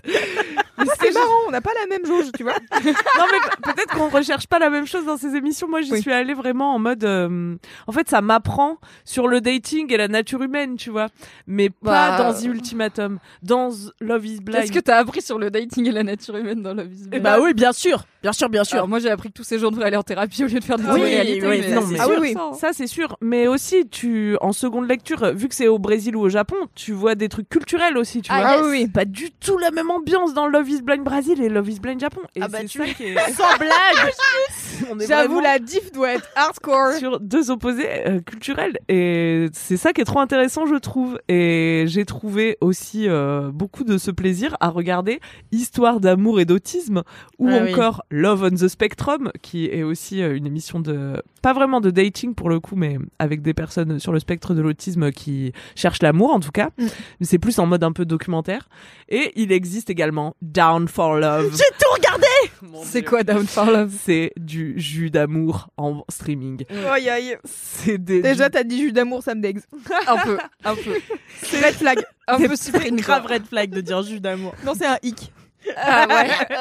Ah, c'est marrant, on n'a pas la même jauge, tu vois. non mais peut-être qu'on recherche pas la même chose dans ces émissions. Moi, j'y Oui. suis allée vraiment en mode. euh, En fait, ça m'apprend sur le dating et la nature humaine, tu vois. Mais pas Bah, dans The Ultimatum, dans Love is Blind. Qu'est-ce que t'as appris sur le dating et la nature humaine dans Love is Eh Blind Bah oui, bien sûr, bien sûr, bien sûr. Alors moi j'ai appris que tous ces gens devraient aller en thérapie au lieu de faire des Oui, réalités. oui, mais non, c'est mais- Ah sûr, oui, oui, ça, hein. ça c'est sûr. Mais aussi, tu, en seconde lecture, vu que c'est au Brésil ou au Japon, tu vois des trucs culturels aussi, tu Ah, vois. yes. oui, oui. Pas du tout la même ambiance dans Love is Blind Brésil et Love is Blind Japon. Et Ah bah, c'est tu ça qui est... Sans blague. On est J'avoue, vraiment la diff doit être hardcore. sur deux opposés euh, culturels. Et c'est ça qui est trop intéressant, je trouve. Et j'ai trouvé aussi euh, beaucoup de ce plaisir à regarder Histoire d'amour et d'autisme ou Ah oui. encore Love on the Spectrum, qui est aussi euh, une émission de, pas vraiment de dating pour le coup, mais avec des personnes sur le spectre de l'autisme qui cherchent l'amour en tout cas. Mm. Mais c'est plus en mode un peu documentaire. Et il existe également Down for Love. J'ai tout regardé. C'est quoi Down for Love C'est du jus d'amour en streaming. Aïe, aïe. C'est des Déjà, t'as dit jus d'amour, ça me dégue. Un peu, un peu. C'est red flag. Un peu C'est cyprine. une grave red flag de dire jus d'amour. Non, c'est un hic. Ah ouais.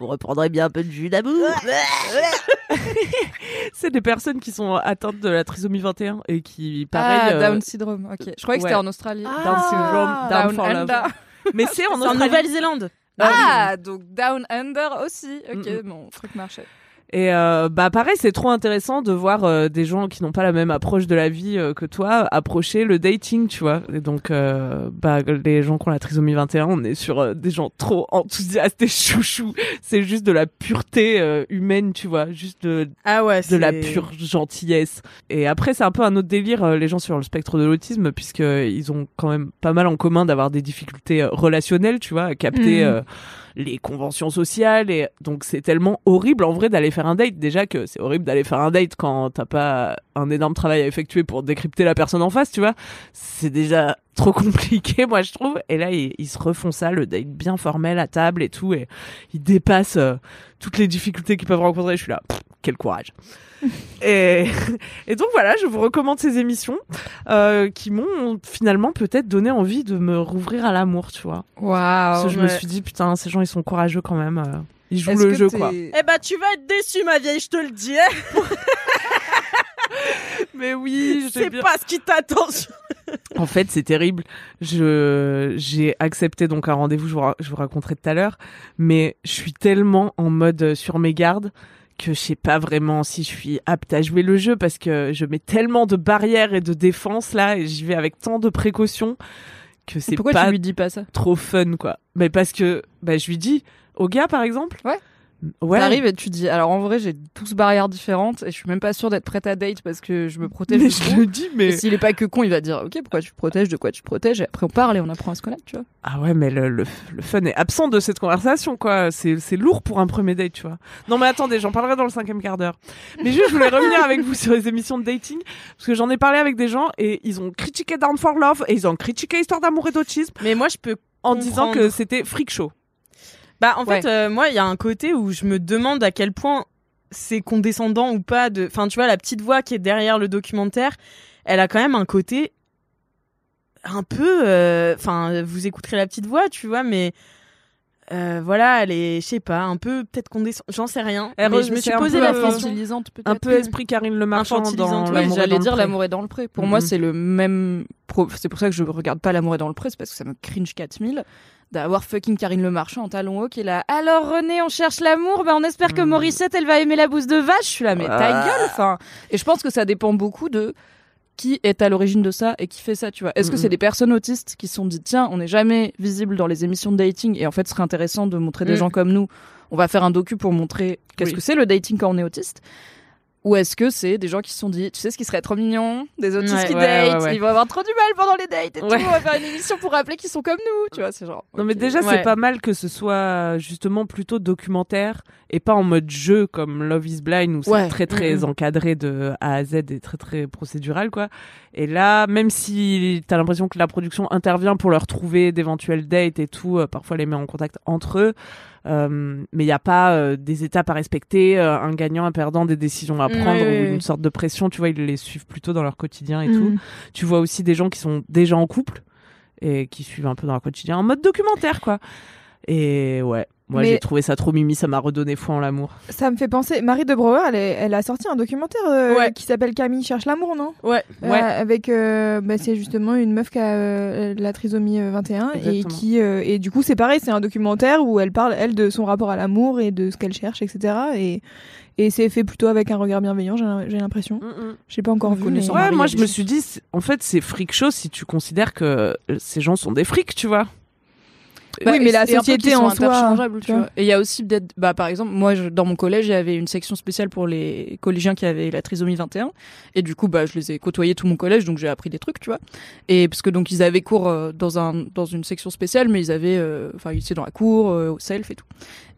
Vous reprendrez bien un peu de jus d'amour. C'est des personnes qui sont atteintes de la trisomie 21 et qui, pareil, ah, euh, Down syndrome. Ok. Je croyais que c'était en Australie. Down syndrome, down, Down for love. under. Mais c'est en en. Nouvelle-Zélande. Ah, donc Down Under aussi. Ok, Mm, mon truc marchait. Et euh, bah pareil, c'est trop intéressant de voir euh, des gens qui n'ont pas la même approche de la vie euh, que toi approcher le dating, tu vois. Et donc, euh, bah les gens qui ont la trisomie 21, on est sur euh, des gens trop enthousiastes et chouchous. C'est juste de la pureté euh, humaine, tu vois, juste de, Ah ouais, de la pure gentillesse. Et après, c'est un peu un autre délire, euh, les gens sur le spectre de l'autisme, puisqu'ils ont quand même pas mal en commun d'avoir des difficultés relationnelles, tu vois, à capter Mhm. Les conventions sociales et donc c'est tellement horrible en vrai d'aller faire un date. Déjà que c'est horrible d'aller faire un date quand t'as pas un énorme travail à effectuer pour décrypter la personne en face tu vois. C'est déjà trop compliqué moi je trouve. Et là ils, se refont ça le date bien formel à table et tout et ils dépassent euh, toutes les difficultés qu'ils peuvent rencontrer. Je suis là quel courage et, et donc voilà, je vous recommande ces émissions euh, qui m'ont finalement peut-être donné envie de me rouvrir à l'amour, tu vois. Waouh. Parce que je me suis dit, putain, ces gens, ils sont courageux quand même. euh, Ils jouent le jeu, quoi. Eh bah tu vas être déçu ma vieille, je te le dis. hein. Mais oui, je sais C'est bien. pas ce qui t'attend. En fait, c'est terrible. Je j'ai accepté donc un rendez-vous. Je vous, ra- je vous raconterai tout à l'heure, mais je suis tellement en mode euh, sur mes gardes que je sais pas vraiment si je suis apte à jouer le jeu parce que je mets tellement de barrières et de défenses là et j'y vais avec tant de précautions que c'est Pourquoi pas tu lui dis pas ça? trop fun quoi. Mais parce que bah, je lui dis au gars par exemple. Ouais. Ouais. T'arrives et tu dis alors en vrai j'ai 12 barrières différentes et je suis même pas sûre d'être prête à date parce que je me protège. Mais je le dis mais s'il est pas que con, il va dire ok pourquoi tu te protèges, de quoi tu te protèges? Et après on parle et on apprend à se connaître, tu vois. Ah ouais, mais le, le, le fun est absent de cette conversation, quoi. C'est, c'est lourd pour un premier date, tu vois. Non, mais attendez, j'en parlerai dans le cinquième quart d'heure. Mais juste, je voulais revenir avec vous sur les émissions de dating, parce que j'en ai parlé avec des gens et ils ont critiqué Down for Love et ils ont critiqué Histoire d'amour et d'autisme Mais moi je peux en disant que c'était freak show. Bah en fait euh, moi il y a un côté où je me demande à quel point c'est condescendant ou pas de enfin tu vois la petite voix qui est derrière le documentaire, elle a quand même un côté un peu euh, enfin vous écouterez la petite voix, tu vois mais euh, voilà, elle est, je sais pas, un peu peut-être condescendante, j'en sais rien. Elle mais je me suis posé la question. Un peu esprit Karine Le Marchand dans Infantilisante, Oui, j'allais dans le dire l'amour est dans le pré. Pour moi, Mhm. c'est le même. pro- C'est pour ça que je regarde pas l'amour est dans le pré, c'est parce que ça me cringe 4000 d'avoir fucking Karine Le Marchand en talon haut qui est là. Alors René, on cherche l'amour, ben on espère que Mhm. Morissette elle va aimer la bouse de vache. Je suis là, mais ta gueule. Enfin, et je pense que ça dépend beaucoup de qui est à l'origine de ça et qui fait ça, tu vois. Est-ce que c'est des personnes autistes qui se sont dit tiens, on n'est jamais visible dans les émissions de dating et en fait, ce serait intéressant de montrer des Mhm. gens comme nous. On va faire un docu pour montrer qu'est-ce Oui. que c'est le dating quand on est autiste. Ou est-ce que c'est des gens qui se sont dit, tu sais ce qui serait trop mignon? Des autistes Ouais, qui ouais, datent, ouais, ouais. ils vont avoir trop du mal pendant les dates et Ouais. tout, on va faire une émission pour rappeler qu'ils sont comme nous, tu vois, c'est genre... Non, mais déjà, Ouais. c'est pas mal que ce soit justement plutôt documentaire et pas en mode jeu comme Love is Blind où c'est très très Mhm. encadré de A à Z et très très procédural, quoi. Et là, même si t'as l'impression que la production intervient pour leur trouver d'éventuelles dates et tout, euh, parfois les met en contact entre eux, mais il n'y a pas euh, des étapes à respecter, euh, un gagnant, un perdant, des décisions à prendre oui, ou une sorte de pression, tu vois, ils les suivent plutôt dans leur quotidien et Mm. tout. Tu vois aussi des gens qui sont déjà en couple et qui suivent un peu dans leur quotidien en mode documentaire, quoi. Et ouais, moi j'ai trouvé ça trop mimi, ça m'a redonné foi en l'amour. Ça me fait penser. Marie de Brouwer, elle, est- elle a sorti un documentaire euh, Ouais. qui s'appelle Camille cherche l'amour, non? Ouais. Euh, Ouais. avec euh, bah, c'est justement une meuf qui a euh, la trisomie euh, 21 et qui euh, et du coup c'est pareil c'est un documentaire où elle parle elle de son rapport à l'amour et de ce qu'elle cherche etc et et c'est fait plutôt avec un regard bienveillant j'ai l'impression j'ai pas encore vu mais... Ouais, moi je me suis dit, en fait c'est freak show si tu considères que ces gens sont des frics, tu vois. Oui, mais la société en soi, tu vois. Et il y a aussi peut-être, bah, par exemple, moi, je- dans mon collège, il y avait une section spéciale pour les collégiens qui avaient la trisomie 21. Et du coup, bah, je les ai côtoyés tout mon collège, donc j'ai appris des trucs, tu vois. Et parce que donc, ils avaient cours euh, dans un, dans une section spéciale, mais ils avaient, euh, enfin, ils étaient dans la cour, euh, au self et tout.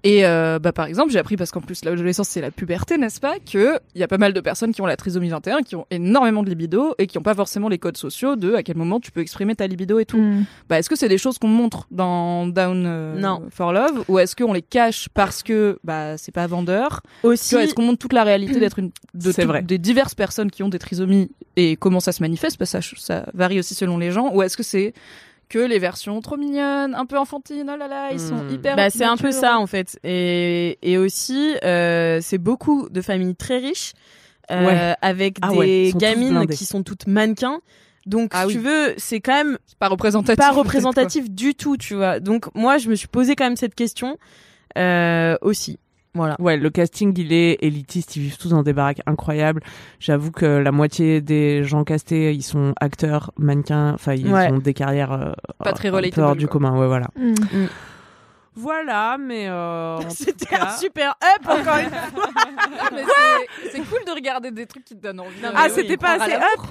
Et, euh, bah, par exemple, j'ai appris parce qu'en plus, l'adolescence, c'est la puberté, n'est-ce pas? Que il y a pas mal de personnes qui ont la trisomie 21, qui ont énormément de libido et qui ont pas forcément les codes sociaux de à quel moment tu peux exprimer ta libido et tout. Mm. Bah, est-ce que c'est des choses qu'on montre dans Down euh, Non. for Love ou est-ce qu'on les cache parce que bah c'est pas vendeur? Aussi, Est-ce qu'on montre toute la réalité d'être une de C'est tout- vrai. des diverses personnes qui ont des trisomies et comment ça se manifeste? Parce que ça, ça varie aussi selon les gens ou est-ce que c'est que les versions trop mignonnes, un peu enfantines, oh là là, ils sont Hmm. hyper Bah, c'est un peu ça en fait. Et, et aussi, euh, c'est beaucoup de familles très riches euh, Ouais. avec Ah des ouais, gamines qui sont toutes mannequins. Donc, Ah si oui. tu veux, c'est quand même pas représentatif. pas représentatif du tout, tu vois. Donc, moi, je me suis posé quand même cette question euh, aussi. Voilà. Ouais, le casting il est élitiste, ils vivent tous dans des baraques incroyables. J'avoue que la moitié des gens castés, ils sont acteurs, mannequins, enfin ils Ouais. ont des carrières euh, Pas très relatable, hors du quoi. commun, ouais voilà. Mm. Voilà, mais euh, C'était cas- un super up encore une fois. Mais c'est- c'est cool de regarder des trucs qui te donnent envie. Non, Ah, oui, c'était pas assez up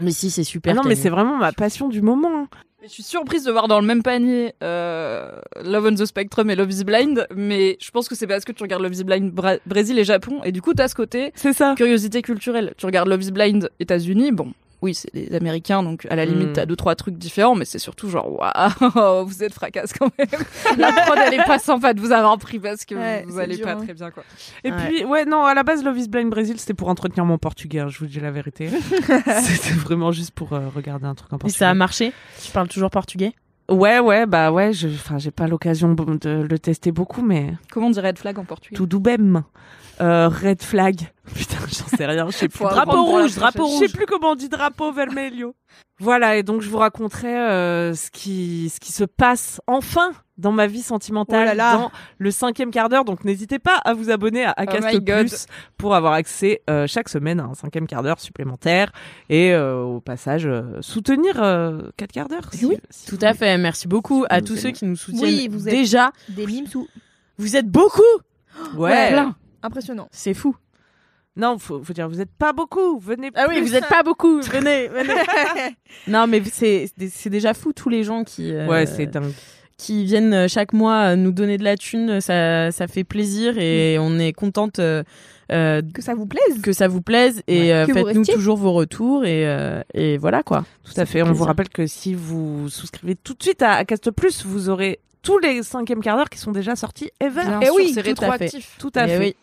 Mais si, c'est super. Ah non, mais c'est vraiment ma passion du moment. Je suis surprise de voir dans le même panier euh, Love on the Spectrum et Love is Blind, mais je pense que c'est parce que tu regardes Love is Blind Bra- Brésil et Japon, et du coup t'as ce côté C'est ça. curiosité culturelle. Tu regardes Love is Blind États-Unis, bon, oui c'est les Américains, donc à la limite Mm. t'as deux trois trucs différents, mais c'est surtout genre waouh, vous êtes fracasse quand même. La prod elle est pas sympa de vous avoir pris parce que Ouais, vous allez dur, pas hein. très bien quoi. Et Ouais. puis, ouais, non, à la base, Love is Blind Brésil, c'était pour entretenir mon portugais, hein, je vous dis la vérité. c'était vraiment juste pour euh, regarder un truc en Et portugais. ça a marché? Tu parles toujours portugais? Ouais, ouais, bah ouais, je, enfin, j'ai pas l'occasion de de le tester beaucoup, mais Comment on dit red flag en portugais? tout doubem. Euh, red flag. Putain, j'en sais rien, je sais plus. Drapeau rouge, drapeau rouge. Je sais plus comment on dit drapeau vermelho. Voilà, et donc je vous raconterai euh, ce qui ce qui se passe enfin dans ma vie sentimentale Oh là là. dans le cinquième quart d'heure. Donc n'hésitez pas à vous abonner à Acast Oh. Plus pour avoir accès euh, chaque semaine à un cinquième quart d'heure supplémentaire et euh, au passage euh, soutenir euh, quatre quarts d'heure. si- oui, si Tout à fait. Merci beaucoup à tous aimez. ceux qui nous soutiennent Oui, vous êtes- déjà. Des mimes sous. Vous êtes beaucoup Ouais. plein. Impressionnant. C'est fou. Non, faut, faut dire vous êtes pas beaucoup. Venez. Ah oui, plus. vous êtes pas beaucoup. Venez, venez. non, mais c'est c'est déjà fou tous les gens qui euh, Ouais, c'est dingue. qui viennent euh, chaque mois euh, nous donner de la thune. Ça ça fait plaisir et on est contente euh, euh, Que ça vous plaise. que ça vous plaise et euh, faites-nous toujours vos retours et euh, et voilà quoi. Tout à fait. On vous rappelle que si vous souscrivez tout de suite à Acast Plus, vous aurez tous les cinquièmes quarts d'heure qui sont déjà sortis ever. Bien Eh sûr, oui, c'est tout à fait. rétroactif. Tout à Eh fait. oui.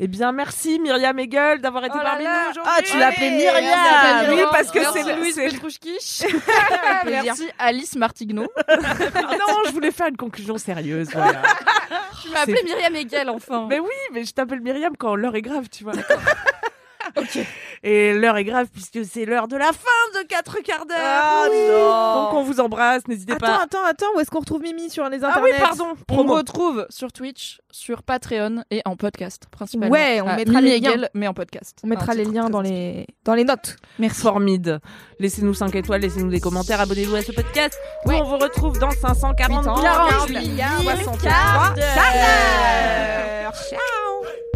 Eh bien, merci Myriam Hegel d'avoir été Oh là parmi là. nous aujourd'hui. Ah, tu l'as appelée Myriam. Merci, Oui, parce que c'est le- Louise c'est- Petrouchki. Merci Alice Martigno. Non, je voulais faire une conclusion sérieuse. Voilà. Tu m'as appelée Myriam Hegel enfin. mais oui, mais je t'appelle Myriam quand l'heure est grave, tu vois. Et l'heure est grave puisque c'est l'heure de la fin de 4 quarts d'heure. Ah, Oui. non. Donc on vous embrasse, n'hésitez Attends, pas. attends, attends. Où est-ce qu'on retrouve Mimi sur les Ah internets oui, pardon. On retrouve sur Twitch, sur Patreon et en podcast principalement. Ouais, on Ah, mettra Mimi les liens. Mais en podcast. On mettra Un les liens dans les dans les notes. Merci. Formide. Laissez-nous 5 étoiles, laissez-nous des commentaires, abonnez-vous à ce podcast. Ouais. on vous retrouve dans 540 40 milliards, milliards, 63 quarts d'heure. quarts d'heure. Ciao.